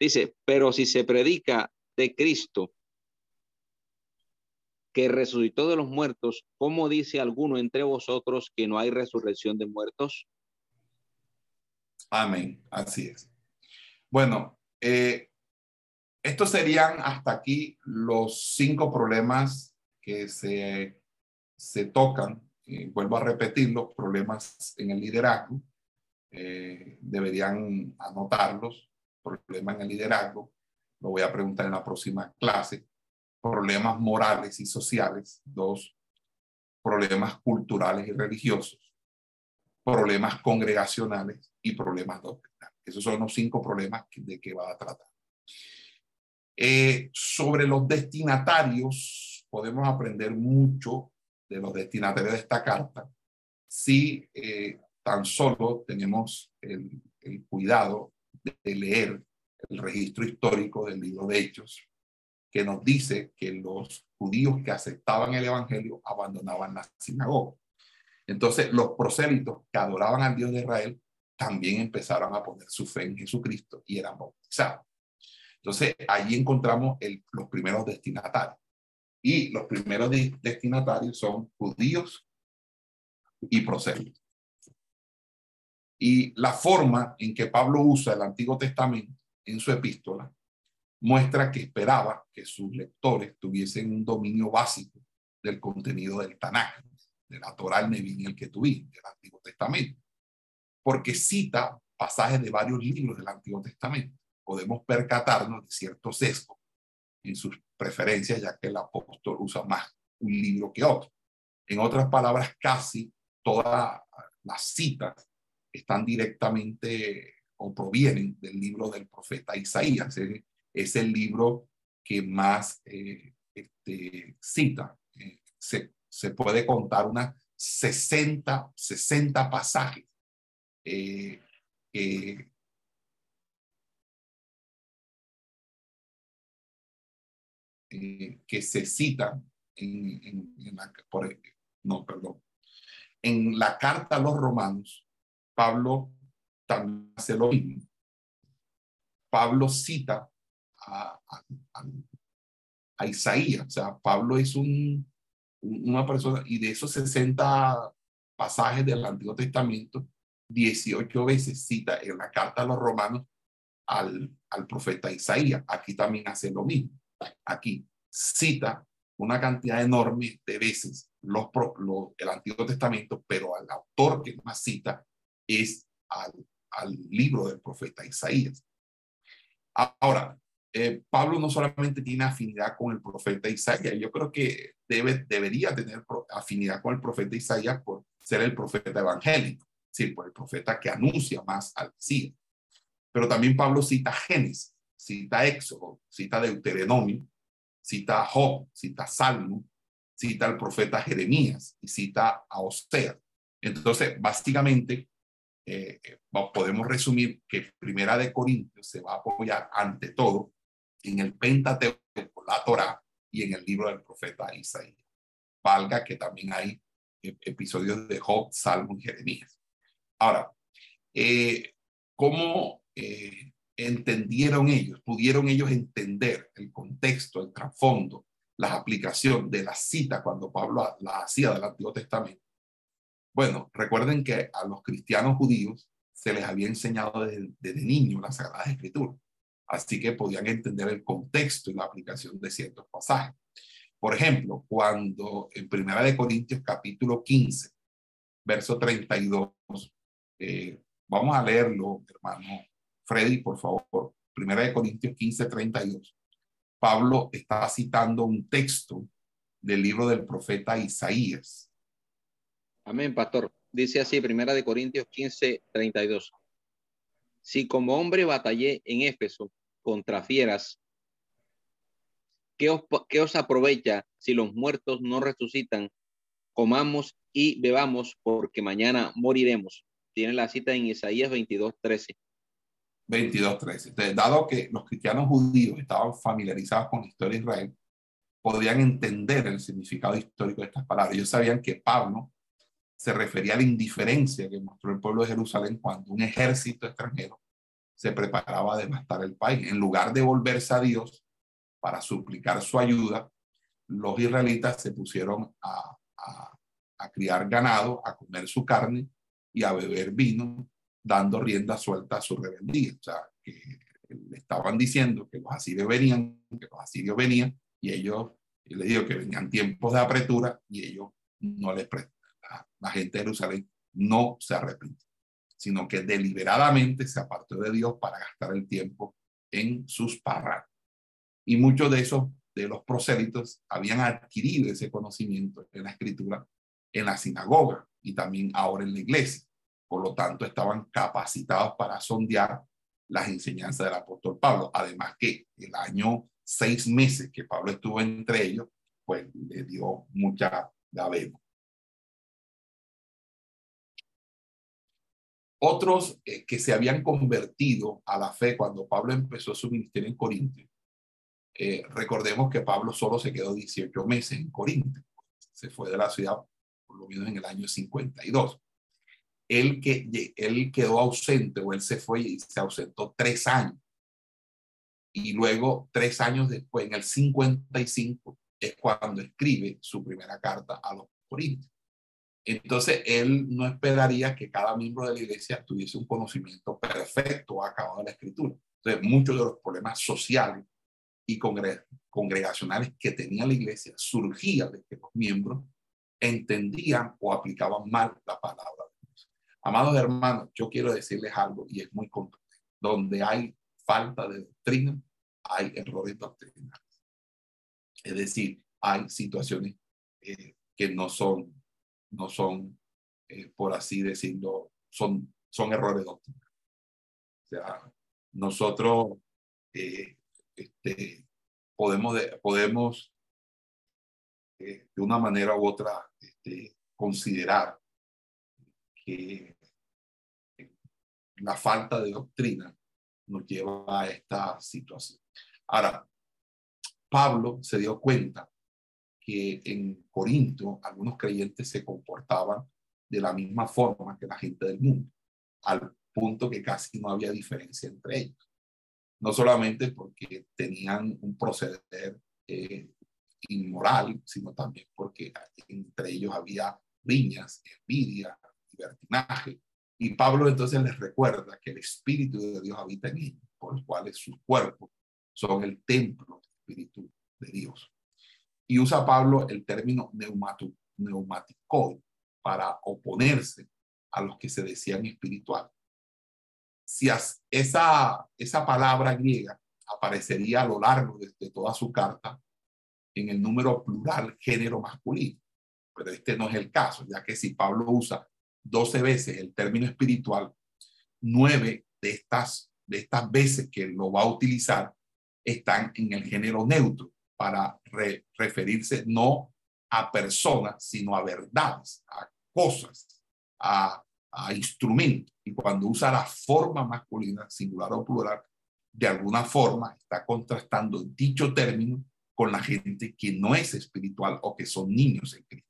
[SPEAKER 3] Dice, pero si se predica de Cristo que resucitó de los muertos, ¿cómo dice alguno entre vosotros que no hay resurrección de muertos?
[SPEAKER 1] Amén, así es. Bueno, eh, estos serían hasta aquí los cinco problemas que se, se tocan. vuelvo a repetir, los problemas en el liderazgo. Eh, deberían anotarlos problema en el liderazgo, lo voy a preguntar en la próxima clase, problemas morales y sociales, dos, problemas culturales y religiosos, problemas congregacionales y problemas doctrinales. Esos son los cinco problemas de que va a tratar. Eh, sobre los destinatarios, podemos aprender mucho de los destinatarios de esta carta si eh, tan solo tenemos el, el cuidado de leer el registro histórico del libro de Hechos, que nos dice que los judíos que aceptaban el Evangelio abandonaban la sinagoga. Entonces, los prosélitos que adoraban al Dios de Israel también empezaron a poner su fe en Jesucristo y eran bautizados. Entonces, allí encontramos los primeros destinatarios. Y los primeros destinatarios son judíos y prosélitos. Y la forma en que Pablo usa el Antiguo Testamento en su epístola muestra que esperaba que sus lectores tuviesen un dominio básico del contenido del Tanakh, de la Torah, el Nevin, el que tuviste, del Antiguo Testamento, porque cita pasajes de varios libros del Antiguo Testamento. Podemos percatarnos de ciertos sesgos en sus preferencias, ya que el apóstol usa más un libro que otro. En otras palabras, casi todas las citas están directamente o provienen del libro del profeta Isaías. Es, el libro que más eh, este, cita. Eh, se, se, puede contar unas 60, 60 pasajes eh, que se citan en, en, la, carta a los romanos, Pablo también hace lo mismo. Pablo cita a, a, Isaías, o sea, Pablo es un, una persona, y de esos 60 pasajes del Antiguo Testamento, 18 veces cita en la carta a los romanos al, al profeta Isaías. Aquí también hace lo mismo. Aquí cita una cantidad enorme de veces los, los, el Antiguo Testamento, pero al autor que más cita es al, al libro del profeta Isaías. Ahora, eh, Pablo no solamente tiene afinidad con el profeta Isaías, yo creo que debe, debería tener afinidad con el profeta Isaías por ser el profeta evangélico, sí, por el profeta que anuncia más al Mesías. Pero también Pablo cita Génesis, cita Éxodo, cita Deuteronomio, cita Job, cita Salmo, cita al profeta Jeremías y cita a Osea. Entonces, básicamente, eh, podemos resumir que Primera de Corintios se va a apoyar ante todo en el Pentateuco, la Torah y en el libro del profeta Isaías. Valga que también hay eh, episodios de Job, Salmo y Jeremías. Ahora, eh, ¿cómo entendieron ellos? ¿Pudieron ellos entender el contexto, el trasfondo, la aplicación de la cita cuando Pablo la hacía del Antiguo Testamento? Bueno, recuerden que a los cristianos judíos se les había enseñado desde, desde niño la Sagrada Escritura, así que podían entender el contexto y la aplicación de ciertos pasajes. Por ejemplo, cuando en Primera de Corintios capítulo 15, verso 32. Eh, vamos a leerlo, hermano Freddy, por favor. Primera de Corintios 15, 32. Pablo está citando un texto del libro del profeta Isaías.
[SPEAKER 3] Amén, pastor. Dice así, Primera de Corintios 15, 32. Si como hombre batallé en Éfeso contra fieras, ¿qué os, ¿qué os aprovecha si los muertos no resucitan? Comamos y bebamos porque mañana moriremos. Tiene la cita en Isaías 22, 13.
[SPEAKER 1] 22, 13. Entonces, dado que los cristianos judíos estaban familiarizados con la historia de Israel, podían entender el significado histórico de estas palabras. Ellos sabían que Pablo se refería a la indiferencia que mostró el pueblo de Jerusalén cuando un ejército extranjero se preparaba a devastar el país. En lugar de volverse a Dios para suplicar su ayuda, los israelitas se pusieron a, a, a criar ganado, a comer su carne y a beber vino dando rienda suelta a su rebeldía. O sea, que le estaban diciendo que los asirios venían, que los asirios venían, y ellos, y le digo que venían tiempos de apretura y ellos no les prestan. La, gente de Jerusalén no se arrepintió, sino que deliberadamente se apartó de Dios para gastar el tiempo en sus parras. Y muchos de esos, de los prosélitos, habían adquirido ese conocimiento en la escritura en la sinagoga y también ahora en la iglesia. Por lo tanto, estaban capacitados para sondear las enseñanzas del apóstol Pablo. Además que el año seis meses que Pablo estuvo entre ellos, pues le dio mucha gaveta. Otros eh, que se habían convertido a la fe cuando Pablo empezó su ministerio en Corinto. Eh, recordemos que Pablo solo se quedó 18 meses en Corinto. Se fue de la ciudad por lo menos en el año 52 él, que, él quedó ausente o él se fue y se ausentó tres años. Y luego, tres años después, en el 55, es cuando escribe su primera carta a los Corintios. Entonces, él no esperaría que cada miembro de la iglesia tuviese un conocimiento perfecto acabado de la escritura. Entonces, muchos de los problemas sociales y congregacionales que tenía la iglesia surgían de que los miembros entendían o aplicaban mal la palabra Amados hermanos, yo quiero decirles algo y es muy contundente. Donde hay falta de doctrina, hay errores doctrinales. Es decir, hay situaciones eh, que no son, no son, eh, por así decirlo, son, son errores doctrinales. O sea, nosotros eh, este, podemos, podemos de una manera u otra este, considerar que la falta de doctrina nos lleva a esta situación. Ahora, Pablo se dio cuenta que en Corinto algunos creyentes se comportaban de la misma forma que la gente del mundo, al punto que casi no había diferencia entre ellos. No solamente porque tenían un proceder eh, inmoral, sino también porque entre ellos había riñas, envidia, libertinaje, y Pablo entonces les recuerda que el Espíritu de Dios habita en ellos, por los cuales sus cuerpos son el templo del Espíritu de Dios. Y usa Pablo el término neumático para oponerse a los que se decían espiritual. Si esa, esa palabra griega aparecería a lo largo de, de toda su carta en el número plural género masculino, pero este no es el caso, ya que si Pablo usa 12 veces el término espiritual, nueve de estas, de estas veces que lo va a utilizar están en el género neutro para referirse no a personas, sino a verdades, a cosas, a, a instrumentos. Y cuando usa la forma masculina, singular o plural, de alguna forma está contrastando dicho término con la gente que no es espiritual o que son niños en Cristo.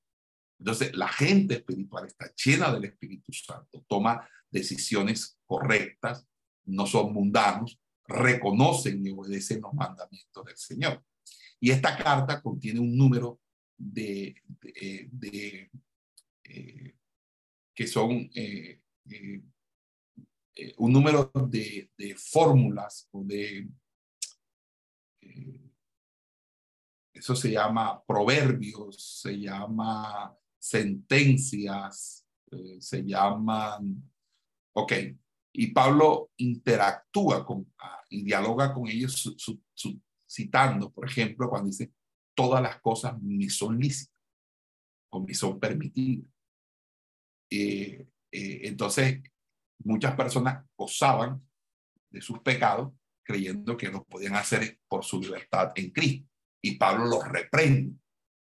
[SPEAKER 1] Entonces, la gente espiritual está llena del Espíritu Santo, toma decisiones correctas, no son mundanos, reconocen y obedecen los mandamientos del Señor. Y esta carta contiene un número de, de, eh, que son eh, eh, un número de, fórmulas o de eso se llama proverbios, se llama sentencias, eh, se llaman, ok, y Pablo interactúa con, ah, y dialoga con ellos citando, por ejemplo, cuando dice, todas las cosas me son lícitas o me son permitidas. Eh, eh, entonces, muchas personas gozaban de sus pecados creyendo que lo podían hacer por su libertad en Cristo. Y Pablo los reprende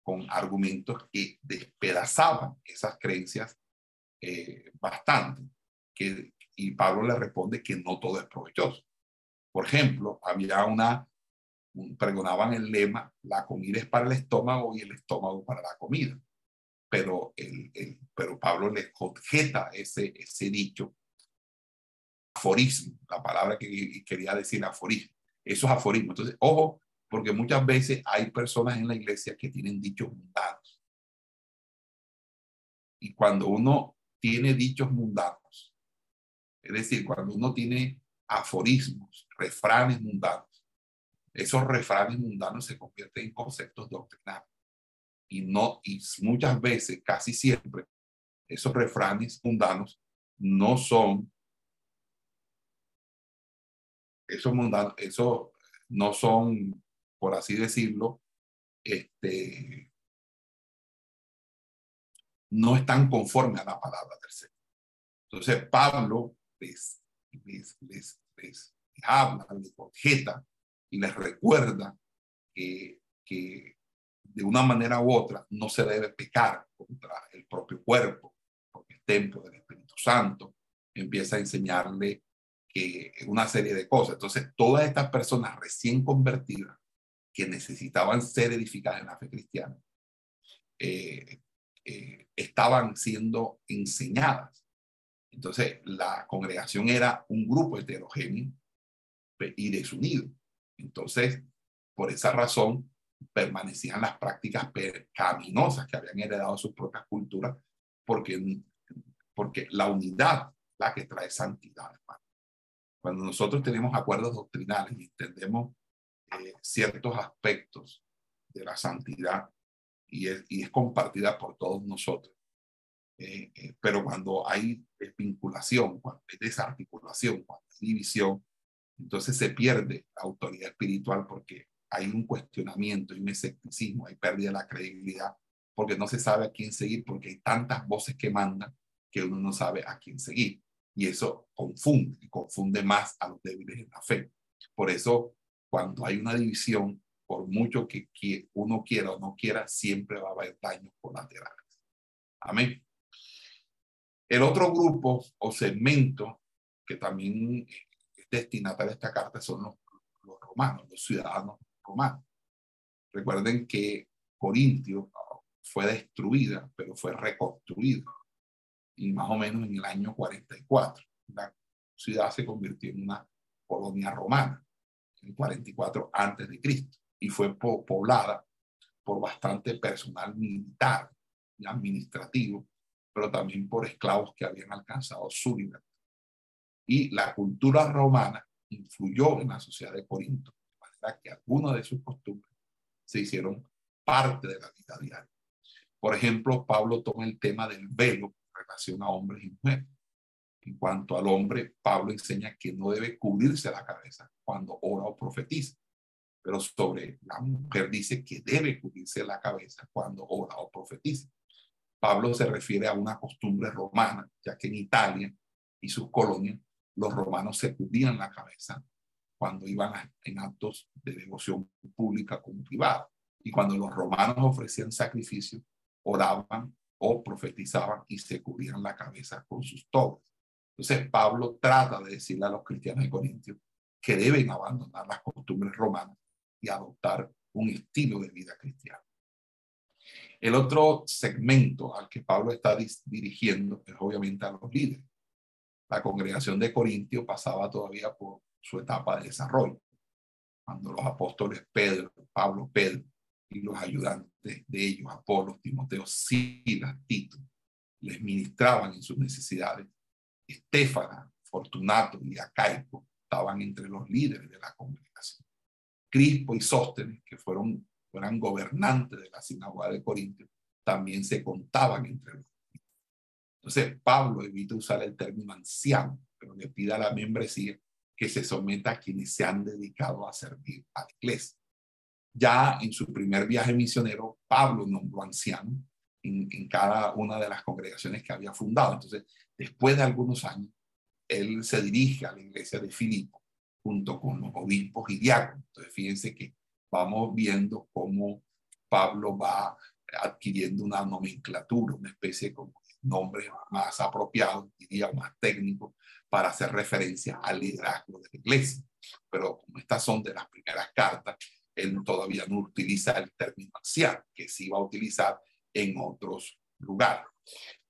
[SPEAKER 1] con argumentos que despedazaban esas creencias eh, bastante. Que, y Pablo le responde que no todo es provechoso. Por ejemplo, había una, pregonaban el lema, la comida es para el estómago y el estómago para la comida. Pero, el, pero Pablo le objeta ese, ese dicho, aforismo, la palabra que quería decir aforismo. Eso es aforismo. Entonces, ojo, porque muchas veces hay personas en la iglesia que tienen dichos mundanos. Y cuando uno tiene dichos mundanos, es decir, cuando uno tiene aforismos, refranes mundanos, esos refranes mundanos se convierten en conceptos doctrinales. Y no, y muchas veces, casi siempre, esos refranes mundanos no son, esos mundanos, esos no son por así decirlo, este, no están conformes a la palabra del Señor. Entonces Pablo les, les, les, les habla, les objeta y les recuerda que, que de una manera u otra no se debe pecar contra el propio cuerpo, porque el templo del Espíritu Santo empieza a enseñarle que una serie de cosas. Entonces, todas estas personas recién convertidas que necesitaban ser edificadas en la fe cristiana, eh, eh, estaban siendo enseñadas. Entonces, la congregación era un grupo heterogéneo y desunido. Entonces, por esa razón, permanecían las prácticas pecaminosas que habían heredado sus propias culturas, porque, porque la unidad la que trae santidad. Cuando nosotros tenemos acuerdos doctrinales y entendemos eh, ciertos aspectos de la santidad y es, compartida por todos nosotros. Eh, eh, pero cuando hay vinculación, cuando hay desarticulación, cuando hay división, entonces se pierde la autoridad espiritual porque hay un cuestionamiento, hay un escepticismo, hay pérdida de la credibilidad, porque no se sabe a quién seguir, porque hay tantas voces que mandan que uno no sabe a quién seguir. Y eso confunde, confunde más a los débiles en la fe. Por eso cuando hay una división, por mucho que uno quiera o no quiera, siempre va a haber daños colaterales. Amén. El otro grupo o segmento que también es destinatario a esta carta son los, los romanos, los ciudadanos romanos. Recuerden que Corintio fue destruida, pero fue reconstruida. Y más o menos en el año 44, la ciudad se convirtió en una colonia romana en 44 antes de Cristo y fue poblada por bastante personal militar y administrativo, pero también por esclavos que habían alcanzado su libertad. Y la cultura romana influyó en la sociedad de Corinto, de manera que algunas de sus costumbres se hicieron parte de la vida diaria. Por ejemplo, Pablo toma el tema del velo en relación a hombres y mujeres. En cuanto al hombre, Pablo enseña que no debe cubrirse la cabeza cuando ora o profetiza, pero sobre la mujer dice que debe cubrirse la cabeza cuando ora o profetiza. Pablo se refiere a una costumbre romana, ya que en Italia y sus colonias los romanos se cubrían la cabeza cuando iban en actos de devoción pública como privada. Y cuando los romanos ofrecían sacrificio, oraban o profetizaban y se cubrían la cabeza con sus tobas. Entonces Pablo trata de decirle a los cristianos de Corintios que deben abandonar las costumbres romanas y adoptar un estilo de vida cristiano. El otro segmento al que Pablo está dirigiendo es obviamente a los líderes. La congregación de Corintios pasaba todavía por su etapa de desarrollo, cuando los apóstoles Pedro, Pablo, Pedro y los ayudantes de ellos, Apolo, Timoteo, Silas, Tito, les ministraban en sus necesidades Estefana, Fortunato y Acaico estaban entre los líderes de la congregación. Crispo y Sóstenes, que fueron, eran gobernantes de la sinagoga de Corintios, también se contaban entre los Entonces, Pablo evita usar el término anciano, pero le pide a la membresía que se someta a quienes se han dedicado a servir a la iglesia. Ya en su primer viaje misionero, Pablo nombró anciano en, cada una de las congregaciones que había fundado. Entonces, después de algunos años, él se dirige a la iglesia de Filipo junto con los obispos y diáconos. Entonces, fíjense que vamos viendo cómo Pablo va adquiriendo una nomenclatura, una especie de nombre más apropiado, diría más técnico, para hacer referencia al liderazgo de la iglesia. Pero como estas son de las primeras cartas, él todavía no utiliza el término anciano, que sí va a utilizar en otros lugares.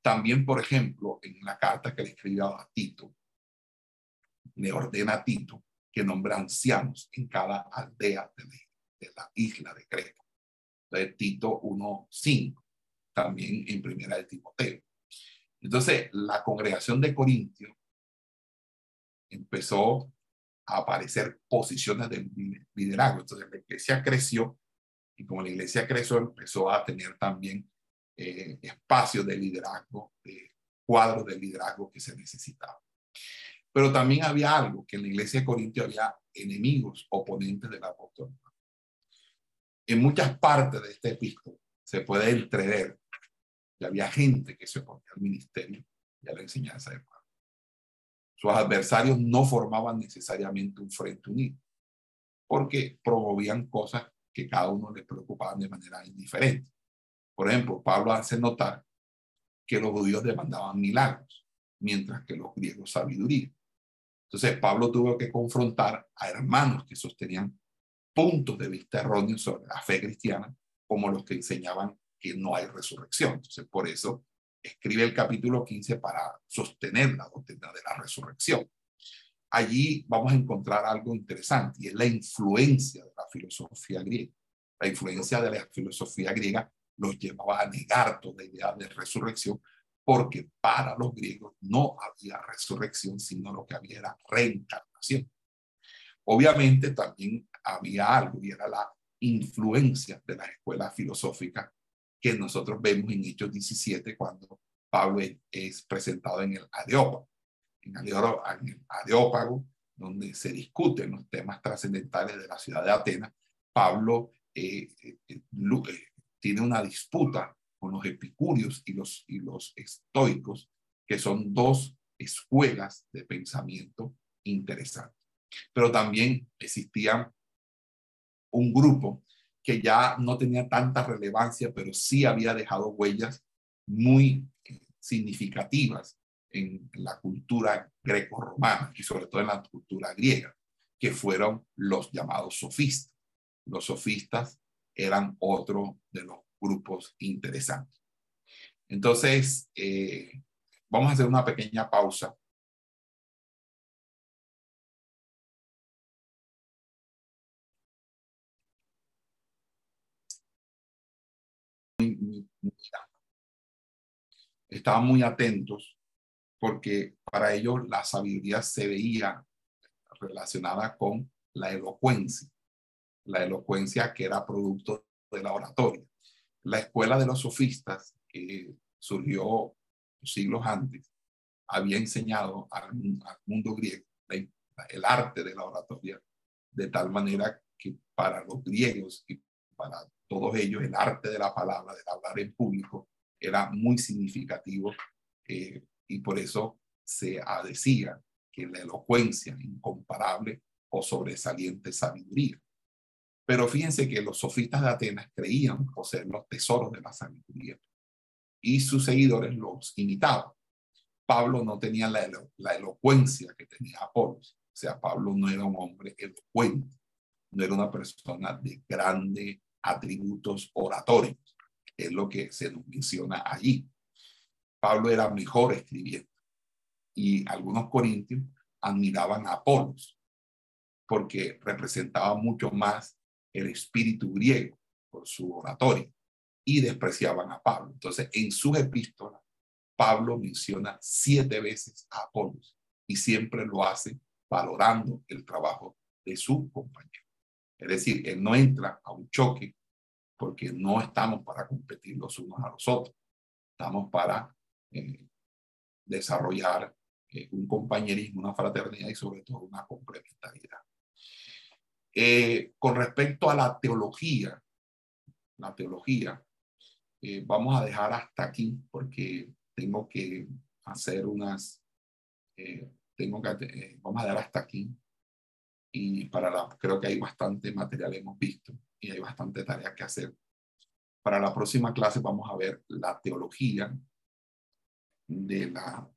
[SPEAKER 1] También, por ejemplo, en la carta que le escribió a Tito, le ordena a Tito que nombre ancianos en cada aldea de la, de la isla de Creta. Entonces, Tito 1.5, también en primera de Timoteo. Entonces, la congregación de Corintios empezó a aparecer posiciones de liderazgo. Entonces, la iglesia creció y como la iglesia creció, empezó a tener también eh, espacios de liderazgo, de cuadros de liderazgo que se necesitaban. Pero también había algo, que en la iglesia de Corintios había enemigos, oponentes del apóstol. En muchas partes de este epístola se puede entrever que había gente que se oponía al ministerio y a la enseñanza de Pablo. Sus adversarios no formaban necesariamente un frente unido, porque promovían cosas que cada uno les preocupaban de manera indiferente. Por ejemplo, Pablo hace notar que los judíos demandaban milagros, mientras que los griegos sabiduría. Entonces, Pablo tuvo que confrontar a hermanos que sostenían puntos de vista erróneos sobre la fe cristiana, como los que enseñaban que no hay resurrección. Entonces, por eso escribe el capítulo 15 para sostener la doctrina de la resurrección. Allí vamos a encontrar algo interesante y es la influencia de la filosofía griega. La influencia de la filosofía griega los llevaba a negar toda idea de resurrección porque para los griegos no había resurrección, sino lo que había era reencarnación. Obviamente también había algo y era la influencia de las escuelas filosóficas que nosotros vemos en Hechos 17 cuando Pablo es presentado en el Areópago. En el Areópago, donde se discuten los temas trascendentales de la ciudad de Atenas, Pablo eh, eh, eh, tiene una disputa con los epicúreos y los, y los estoicos, que son dos escuelas de pensamiento interesantes. Pero también existía un grupo que ya no tenía tanta relevancia, pero sí había dejado huellas muy significativas en la cultura greco-romana y sobre todo en la cultura griega, que fueron los llamados sofistas. Los sofistas eran otro de los grupos interesantes. Entonces, eh, vamos a hacer una pequeña pausa. Estaban muy atentos porque para ellos la sabiduría se veía relacionada con la elocuencia, la elocuencia que era producto de la oratoria la escuela de los sofistas, que surgió siglos antes, había enseñado al, mundo griego el arte de la oratoria, de tal manera que para los griegos y para todos ellos el arte de la palabra, de hablar en público, era muy significativo eh, y por eso se decía que la elocuencia incomparable o sobresaliente sabiduría. Pero fíjense que los sofistas de Atenas creían poseer los tesoros de la sabiduría y sus seguidores los imitaban. Pablo no tenía la, la elocuencia que tenía Apolos. O sea, Pablo no era un hombre elocuente, no era una persona de grandes atributos oratorios. Es lo que se nos menciona allí. Pablo era mejor escribiendo y algunos corintios admiraban a Apolos porque representaba mucho más el espíritu griego por su oratoria y despreciaban a Pablo. Entonces, en sus epístolas, Pablo menciona siete veces a Apolos y siempre lo hace valorando el trabajo de su compañero. Es decir, él no entra a un choque porque no estamos para competir los unos a los otros. Estamos para eh, desarrollar eh, un compañerismo, una fraternidad y sobre todo una complementariedad. Eh, con respecto a la teología, la teología, eh, vamos a dejar hasta aquí porque tengo que hacer unas, tengo que, vamos a dar hasta aquí y para la, creo que hay bastante material hemos visto y hay bastante tarea que hacer. Para la próxima clase vamos a ver la teología de la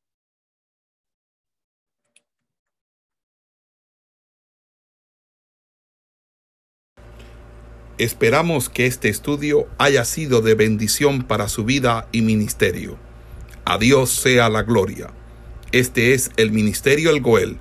[SPEAKER 1] Esperamos que este estudio haya sido de bendición para su vida y ministerio. A Dios sea la gloria. Este es el Ministerio El Goel,